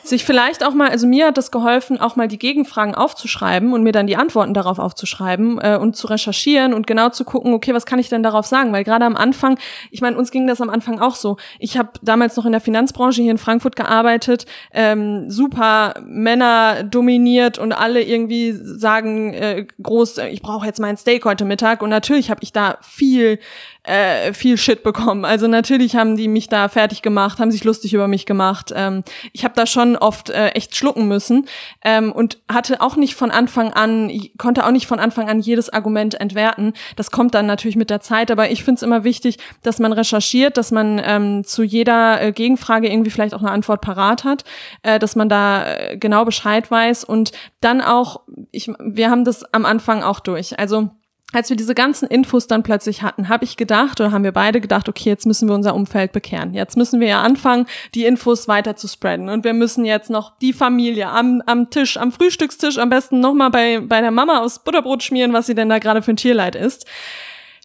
sich vielleicht auch mal, also mir hat das geholfen, auch mal die Gegenfragen aufzuschreiben und mir dann die Antworten darauf aufzuschreiben äh, und zu recherchieren und genau zu gucken, okay, was kann ich denn darauf sagen? Weil gerade am Anfang, ich meine, uns ging das am Anfang auch so. Ich habe damals noch in der Finanzbranche hier in Frankfurt gearbeitet, ähm, super Männer dominiert und alle irgendwie sagen äh, groß, ich brauche jetzt meinen Steak heute Mittag und natürlich habe ich da viel äh, viel Shit bekommen. Also natürlich haben die mich da fertig gemacht, haben sich lustig über mich gemacht. Ähm, ich habe da schon oft äh, echt schlucken müssen ähm, und hatte auch nicht von Anfang an, konnte auch nicht von Anfang an jedes Argument entwerten. Das kommt dann natürlich mit der Zeit, aber ich finde es immer wichtig, dass man recherchiert, dass man ähm, zu jeder äh, Gegenfrage irgendwie vielleicht auch eine Antwort parat hat, äh, dass man da äh, genau Bescheid weiß und dann auch, ich, wir haben das am Anfang auch durch. Also als wir diese ganzen Infos dann plötzlich hatten, habe ich gedacht oder haben wir beide gedacht, okay, jetzt müssen wir unser Umfeld bekehren. Jetzt müssen wir ja anfangen, die Infos weiter zu spreaden. Und wir müssen jetzt noch die Familie am, am Tisch, am Frühstückstisch am besten nochmal bei, bei der Mama aus Butterbrot schmieren, was sie denn da gerade für ein Tierleid ist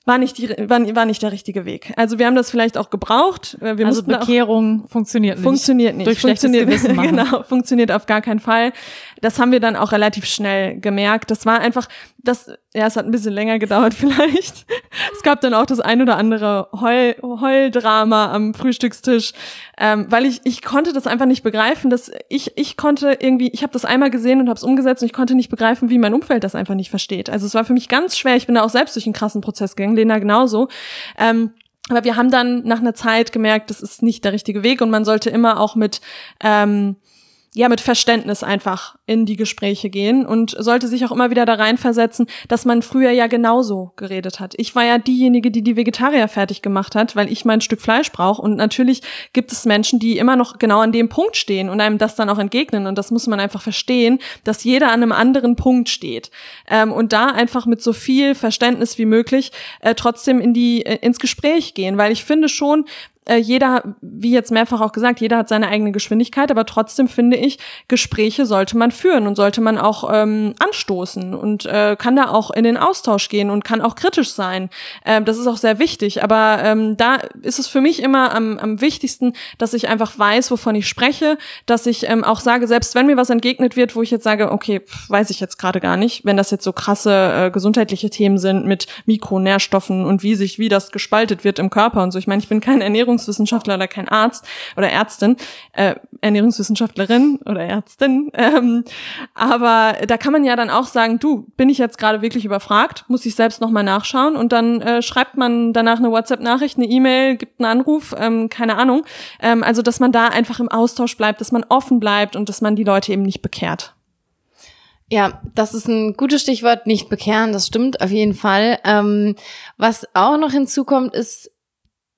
war nicht, die, war, war nicht der richtige Weg. Also wir haben das vielleicht auch gebraucht. Wir also Bekehrung auch, funktioniert nicht. Funktioniert nicht. Durch funktioniert, Gewissen machen. Genau, funktioniert auf gar keinen Fall. Das haben wir dann auch relativ schnell gemerkt. Das war einfach, das, ja, es hat ein bisschen länger gedauert vielleicht. es gab dann auch das ein oder andere Heul, Heuldrama am Frühstückstisch, ähm, weil ich, ich konnte das einfach nicht begreifen, dass ich, ich konnte irgendwie, ich habe das einmal gesehen und habe es umgesetzt und ich konnte nicht begreifen, wie mein Umfeld das einfach nicht versteht. Also es war für mich ganz schwer. Ich bin da auch selbst durch einen krassen Prozess gegangen, Lena genauso. Ähm, aber wir haben dann nach einer Zeit gemerkt, das ist nicht der richtige Weg und man sollte immer auch mit ähm, ja mit Verständnis einfach in die Gespräche gehen und sollte sich auch immer wieder da reinversetzen, dass man früher ja genauso geredet hat. Ich war ja diejenige, die die Vegetarier fertig gemacht hat, weil ich mein Stück Fleisch brauche. Und natürlich gibt es Menschen, die immer noch genau an dem Punkt stehen und einem das dann auch entgegnen. Und das muss man einfach verstehen, dass jeder an einem anderen Punkt steht. Ähm, und da einfach mit so viel Verständnis wie möglich äh, trotzdem in die äh, ins Gespräch gehen, weil ich finde schon, äh, jeder, wie jetzt mehrfach auch gesagt, jeder hat seine eigene Geschwindigkeit, aber trotzdem finde ich, Gespräche sollte man führen und sollte man auch ähm, anstoßen und äh, kann da auch in den Austausch gehen und kann auch kritisch sein. Ähm, das ist auch sehr wichtig. Aber ähm, da ist es für mich immer am, am wichtigsten, dass ich einfach weiß, wovon ich spreche, dass ich ähm, auch sage, selbst wenn mir was entgegnet wird, wo ich jetzt sage, okay, pff, weiß ich jetzt gerade gar nicht, wenn das jetzt so krasse äh, gesundheitliche Themen sind mit Mikronährstoffen und wie sich, wie das gespaltet wird im Körper und so. Ich meine, ich bin kein Ernährungs Ernährungswissenschaftler oder kein Arzt oder Ärztin, äh, Ernährungswissenschaftlerin oder Ärztin. Ähm, aber da kann man ja dann auch sagen, du, bin ich jetzt gerade wirklich überfragt, muss ich selbst nochmal nachschauen und dann äh, schreibt man danach eine WhatsApp-Nachricht, eine E-Mail, gibt einen Anruf, ähm, keine Ahnung. Ähm, also, dass man da einfach im Austausch bleibt, dass man offen bleibt und dass man die Leute eben nicht bekehrt. Ja, das ist ein gutes Stichwort, nicht bekehren, das stimmt auf jeden Fall. Ähm, was auch noch hinzukommt, ist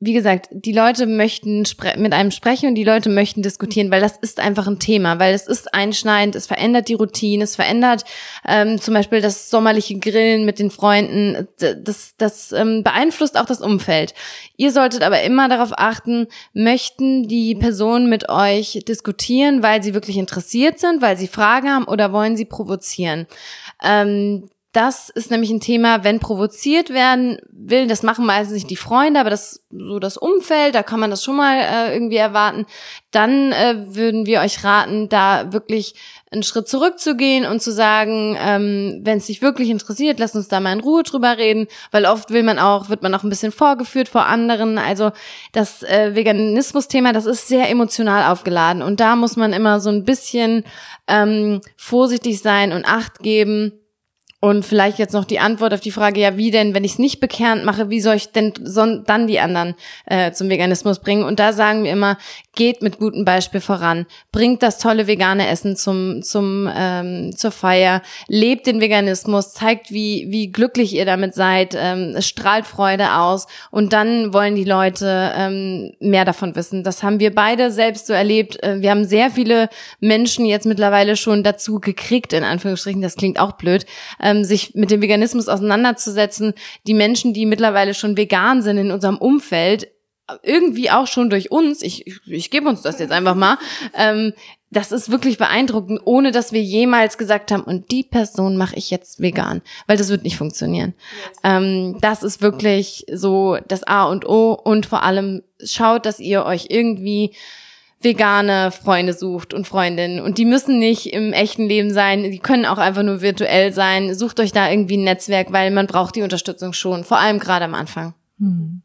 wie gesagt, die Leute möchten mit einem sprechen und die Leute möchten diskutieren, weil das ist einfach ein Thema, weil es ist einschneidend, es verändert die Routine, es verändert ähm, zum Beispiel das sommerliche Grillen mit den Freunden, das, das ähm, beeinflusst auch das Umfeld. Ihr solltet aber immer darauf achten, möchten die Personen mit euch diskutieren, weil sie wirklich interessiert sind, weil sie Fragen haben oder wollen sie provozieren. Ähm, das ist nämlich ein Thema, wenn provoziert werden will, das machen meistens nicht die Freunde, aber das so das Umfeld, da kann man das schon mal äh, irgendwie erwarten. Dann äh, würden wir euch raten, da wirklich einen Schritt zurückzugehen und zu sagen, ähm, wenn es dich wirklich interessiert, lass uns da mal in Ruhe drüber reden, weil oft will man auch, wird man auch ein bisschen vorgeführt vor anderen. Also das äh, Veganismus-Thema, das ist sehr emotional aufgeladen und da muss man immer so ein bisschen ähm, vorsichtig sein und Acht geben und vielleicht jetzt noch die Antwort auf die Frage, ja, wie denn, wenn ich es nicht bekernt mache, wie soll ich denn dann die anderen äh, zum Veganismus bringen? Und da sagen wir immer, geht mit gutem Beispiel voran, bringt das tolle vegane Essen zum, zum, ähm, zur Feier, lebt den Veganismus, zeigt, wie, wie glücklich ihr damit seid, ähm, strahlt Freude aus. Und dann wollen die Leute ähm, mehr davon wissen. Das haben wir beide selbst so erlebt. Äh, wir haben sehr viele Menschen jetzt mittlerweile schon dazu gekriegt, in Anführungsstrichen, das klingt auch blöd, ähm, sich mit dem Veganismus auseinanderzusetzen. Die Menschen, die mittlerweile schon vegan sind in unserem Umfeld, irgendwie auch schon durch uns, ich, ich, ich gebe uns das jetzt einfach mal, ähm, das ist wirklich beeindruckend, ohne dass wir jemals gesagt haben, und die Person mache ich jetzt vegan, weil das wird nicht funktionieren. Ähm, das ist wirklich so das A und O und vor allem schaut, dass ihr euch irgendwie vegane Freunde sucht und Freundinnen. Und die müssen nicht im echten Leben sein, die können auch einfach nur virtuell sein. Sucht euch da irgendwie ein Netzwerk, weil man braucht die Unterstützung schon, vor allem gerade am Anfang. Hm.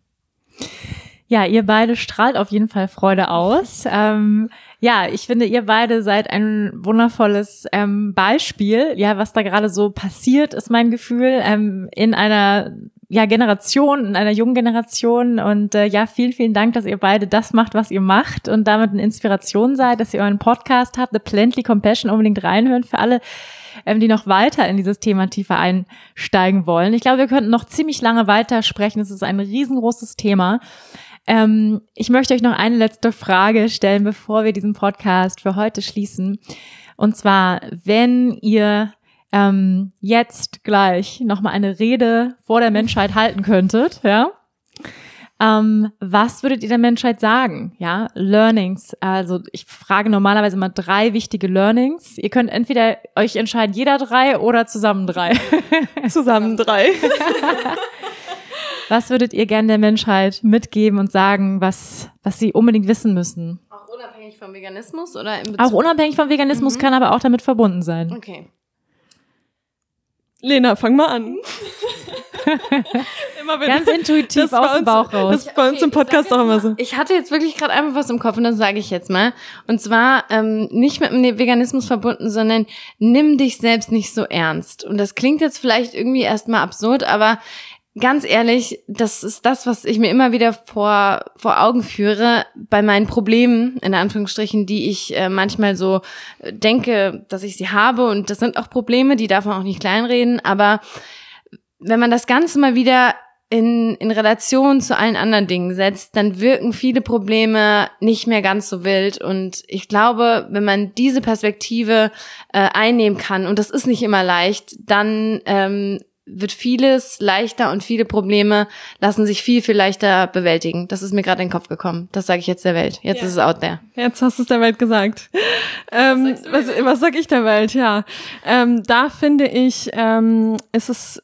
Ja, ihr beide strahlt auf jeden Fall Freude aus. Ähm, ja, ich finde, ihr beide seid ein wundervolles ähm, Beispiel. Ja, was da gerade so passiert, ist mein Gefühl ähm, in einer ja, Generation, in einer jungen Generation. Und äh, ja, vielen, vielen Dank, dass ihr beide das macht, was ihr macht und damit eine Inspiration seid, dass ihr euren Podcast habt, The Plantly Compassion unbedingt reinhören für alle, ähm, die noch weiter in dieses Thema tiefer einsteigen wollen. Ich glaube, wir könnten noch ziemlich lange weiter sprechen. Es ist ein riesengroßes Thema. Ähm, ich möchte euch noch eine letzte Frage stellen, bevor wir diesen Podcast für heute schließen. Und zwar, wenn ihr ähm, jetzt gleich nochmal eine Rede vor der Menschheit halten könntet, ja, ähm, was würdet ihr der Menschheit sagen? Ja, Learnings. Also ich frage normalerweise mal drei wichtige Learnings. Ihr könnt entweder euch entscheiden, jeder drei oder zusammen drei. zusammen drei. was würdet ihr gerne der Menschheit mitgeben und sagen, was, was sie unbedingt wissen müssen? Auch unabhängig vom Veganismus oder in Bezug Auch unabhängig vom Veganismus mhm. kann aber auch damit verbunden sein. Okay. Lena, fang mal an. immer wenn, Ganz intuitiv aus dem Bauch raus. Das ist bei uns im Podcast auch immer so. Ich hatte jetzt wirklich gerade einfach was im Kopf und das sage ich jetzt mal. Und zwar ähm, nicht mit dem Veganismus verbunden, sondern nimm dich selbst nicht so ernst. Und das klingt jetzt vielleicht irgendwie erstmal absurd, aber ganz ehrlich, das ist das, was ich mir immer wieder vor, vor Augen führe bei meinen Problemen, in Anführungsstrichen, die ich äh, manchmal so denke, dass ich sie habe. Und das sind auch Probleme, die darf man auch nicht kleinreden. Aber wenn man das Ganze mal wieder in, in Relation zu allen anderen Dingen setzt, dann wirken viele Probleme nicht mehr ganz so wild. Und ich glaube, wenn man diese Perspektive äh, einnehmen kann, und das ist nicht immer leicht, dann ähm, wird vieles leichter und viele Probleme lassen sich viel, viel leichter bewältigen. Das ist mir gerade in den Kopf gekommen. Das sage ich jetzt der Welt. Jetzt ja. ist es out there. Jetzt hast du es der Welt gesagt. Ähm, was, was sag ich der Welt? Ja, ähm, da finde ich, ähm, ist es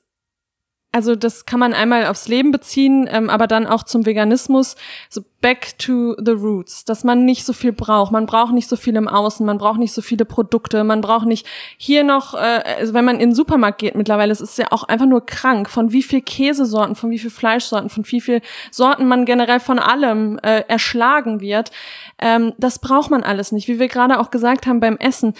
also das kann man einmal aufs Leben beziehen, ähm, aber dann auch zum Veganismus, so back to the roots, dass man nicht so viel braucht. Man braucht nicht so viel im Außen, man braucht nicht so viele Produkte, man braucht nicht hier noch, äh, also wenn man in den Supermarkt geht mittlerweile, es ist ja auch einfach nur krank, von wie viel Käsesorten, von wie viel Fleischsorten, von wie viel Sorten man generell von allem äh, erschlagen wird. Ähm, das braucht man alles nicht. Wie wir gerade auch gesagt haben beim Essen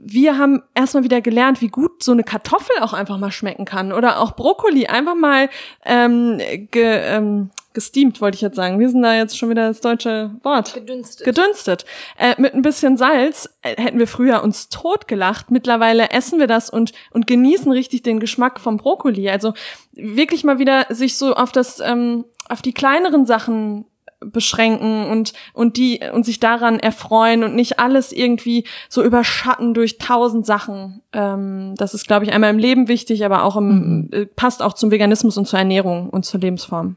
wir haben erstmal wieder gelernt, wie gut so eine Kartoffel auch einfach mal schmecken kann oder auch Brokkoli einfach mal ähm, ge, ähm, gesteamt, wollte ich jetzt sagen. Wir sind da jetzt schon wieder das deutsche Wort. Gedünstet. Gedünstet. Äh, mit ein bisschen Salz äh, hätten wir früher uns totgelacht. Mittlerweile essen wir das und, und genießen richtig den Geschmack vom Brokkoli. Also wirklich mal wieder sich so auf das, ähm, auf die kleineren Sachen beschränken und und die und sich daran erfreuen und nicht alles irgendwie so überschatten durch tausend Sachen. Ähm, das ist, glaube ich, einmal im Leben wichtig, aber auch im mhm. äh, passt auch zum Veganismus und zur Ernährung und zur Lebensform.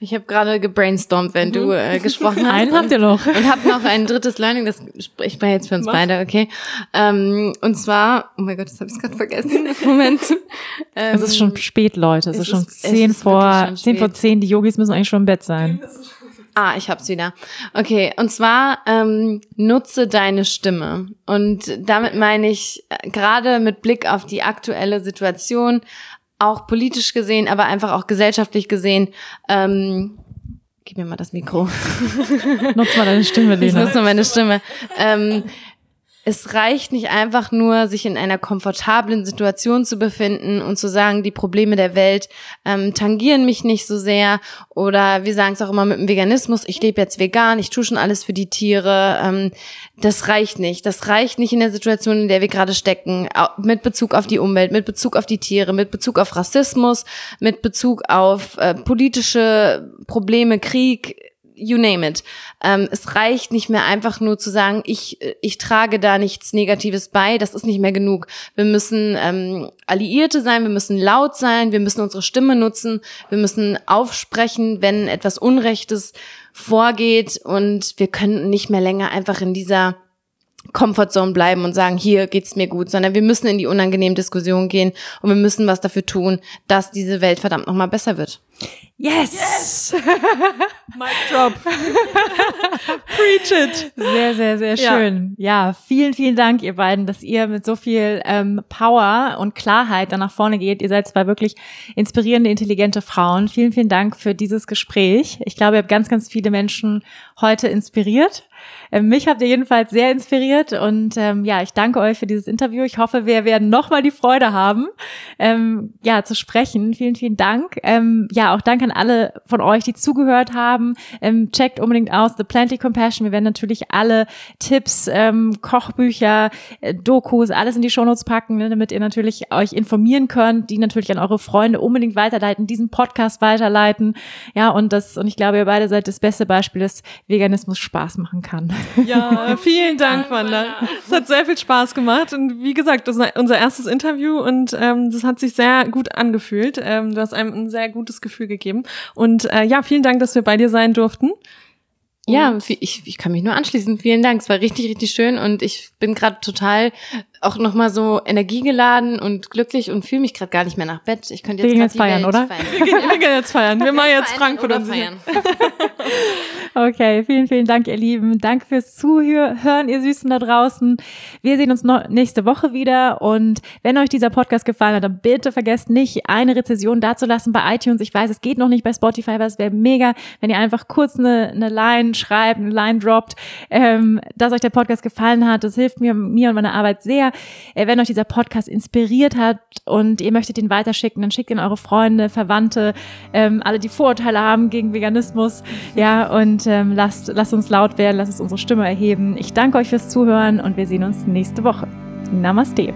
Ich habe gerade gebrainstormt, wenn mhm. du äh, gesprochen hast. Einen habt ihr noch. Und habe noch ein drittes Learning, das ich bei jetzt für uns Mach. beide, okay. Ähm, und zwar, oh mein Gott, das habe ich gerade vergessen. Moment. Ähm, es ist schon spät, Leute. Es, es ist schon zehn vor zehn vor zehn. Die Yogis müssen eigentlich schon im Bett sein. Ah, ich hab's wieder. Okay, und zwar ähm, nutze deine Stimme. Und damit meine ich äh, gerade mit Blick auf die aktuelle Situation auch politisch gesehen, aber einfach auch gesellschaftlich gesehen. Ähm, gib mir mal das Mikro. Nutz mal deine Stimme, Lena. Ich nutze meine Stimme. Ähm, es reicht nicht einfach nur, sich in einer komfortablen Situation zu befinden und zu sagen, die Probleme der Welt ähm, tangieren mich nicht so sehr. Oder wir sagen es auch immer mit dem Veganismus, ich lebe jetzt vegan, ich tue schon alles für die Tiere. Ähm, das reicht nicht. Das reicht nicht in der Situation, in der wir gerade stecken, mit Bezug auf die Umwelt, mit Bezug auf die Tiere, mit Bezug auf Rassismus, mit Bezug auf äh, politische Probleme, Krieg, you name it. Ähm, es reicht nicht mehr einfach nur zu sagen, ich, ich trage da nichts Negatives bei, das ist nicht mehr genug. Wir müssen ähm, Alliierte sein, wir müssen laut sein, wir müssen unsere Stimme nutzen, wir müssen aufsprechen, wenn etwas Unrechtes vorgeht und wir können nicht mehr länger einfach in dieser Comfortzone bleiben und sagen, hier geht's mir gut, sondern wir müssen in die unangenehmen Diskussionen gehen und wir müssen was dafür tun, dass diese Welt verdammt nochmal besser wird. Yes! yes! Mic drop. Preach it. Sehr, sehr, sehr schön. Ja. ja. vielen, vielen Dank, ihr beiden, dass ihr mit so viel ähm, Power und Klarheit da nach vorne geht. Ihr seid zwei wirklich inspirierende, intelligente Frauen. Vielen, vielen Dank für dieses Gespräch. Ich glaube, ihr habt ganz, ganz viele Menschen heute inspiriert. Ähm, mich habt ihr jedenfalls sehr inspiriert und ähm, ja, ich danke euch für dieses Interview. Ich hoffe, wir werden nochmal die Freude haben, ähm, ja, zu sprechen. Vielen, vielen Dank. Ähm, ja, auch danke an alle von euch, die zugehört haben. Ähm, checkt unbedingt aus The Plenty Compassion. Wir werden natürlich alle Tipps, ähm, Kochbücher, äh, Dokus, alles in die Shownotes packen, ne, damit ihr natürlich euch informieren könnt, die natürlich an eure Freunde unbedingt weiterleiten, diesen Podcast weiterleiten. Ja, und das, und ich glaube, ihr beide seid das beste Beispiel, dass Veganismus Spaß machen kann. Ja, vielen Dank, Wanda. Es hat sehr viel Spaß gemacht. Und wie gesagt, das ist unser erstes Interview und ähm, das hat sich sehr gut angefühlt. Ähm, du hast einem ein sehr gutes Gefühl gegeben. Und äh, ja, vielen Dank, dass wir bei dir sein durften. Ja, ich, ich kann mich nur anschließen. Vielen Dank. Es war richtig, richtig schön und ich bin gerade total auch nochmal so energiegeladen und glücklich und fühle mich gerade gar nicht mehr nach Bett. Ich könnte jetzt, wir gehen jetzt feiern, oder? Feiern. Wir, gehen, wir gehen jetzt feiern. Wir machen jetzt Frankfurt und feiern. Okay, vielen, vielen Dank, ihr Lieben. Danke fürs Zuhören, ihr Süßen da draußen. Wir sehen uns nächste Woche wieder. Und wenn euch dieser Podcast gefallen hat, dann bitte vergesst nicht, eine Rezession dazulassen bei iTunes. Ich weiß, es geht noch nicht bei Spotify, aber es wäre mega, wenn ihr einfach kurz eine, eine Line schreibt, eine Line droppt, ähm, dass euch der Podcast gefallen hat. Das hilft mir, mir und meiner Arbeit sehr. Äh, wenn euch dieser Podcast inspiriert hat und ihr möchtet ihn weiterschicken, dann schickt ihn eure Freunde, Verwandte, ähm, alle, die Vorurteile haben gegen Veganismus. Ja, und ähm, lasst, lasst uns laut werden, lasst uns unsere Stimme erheben. Ich danke euch fürs Zuhören und wir sehen uns nächste Woche. Namaste.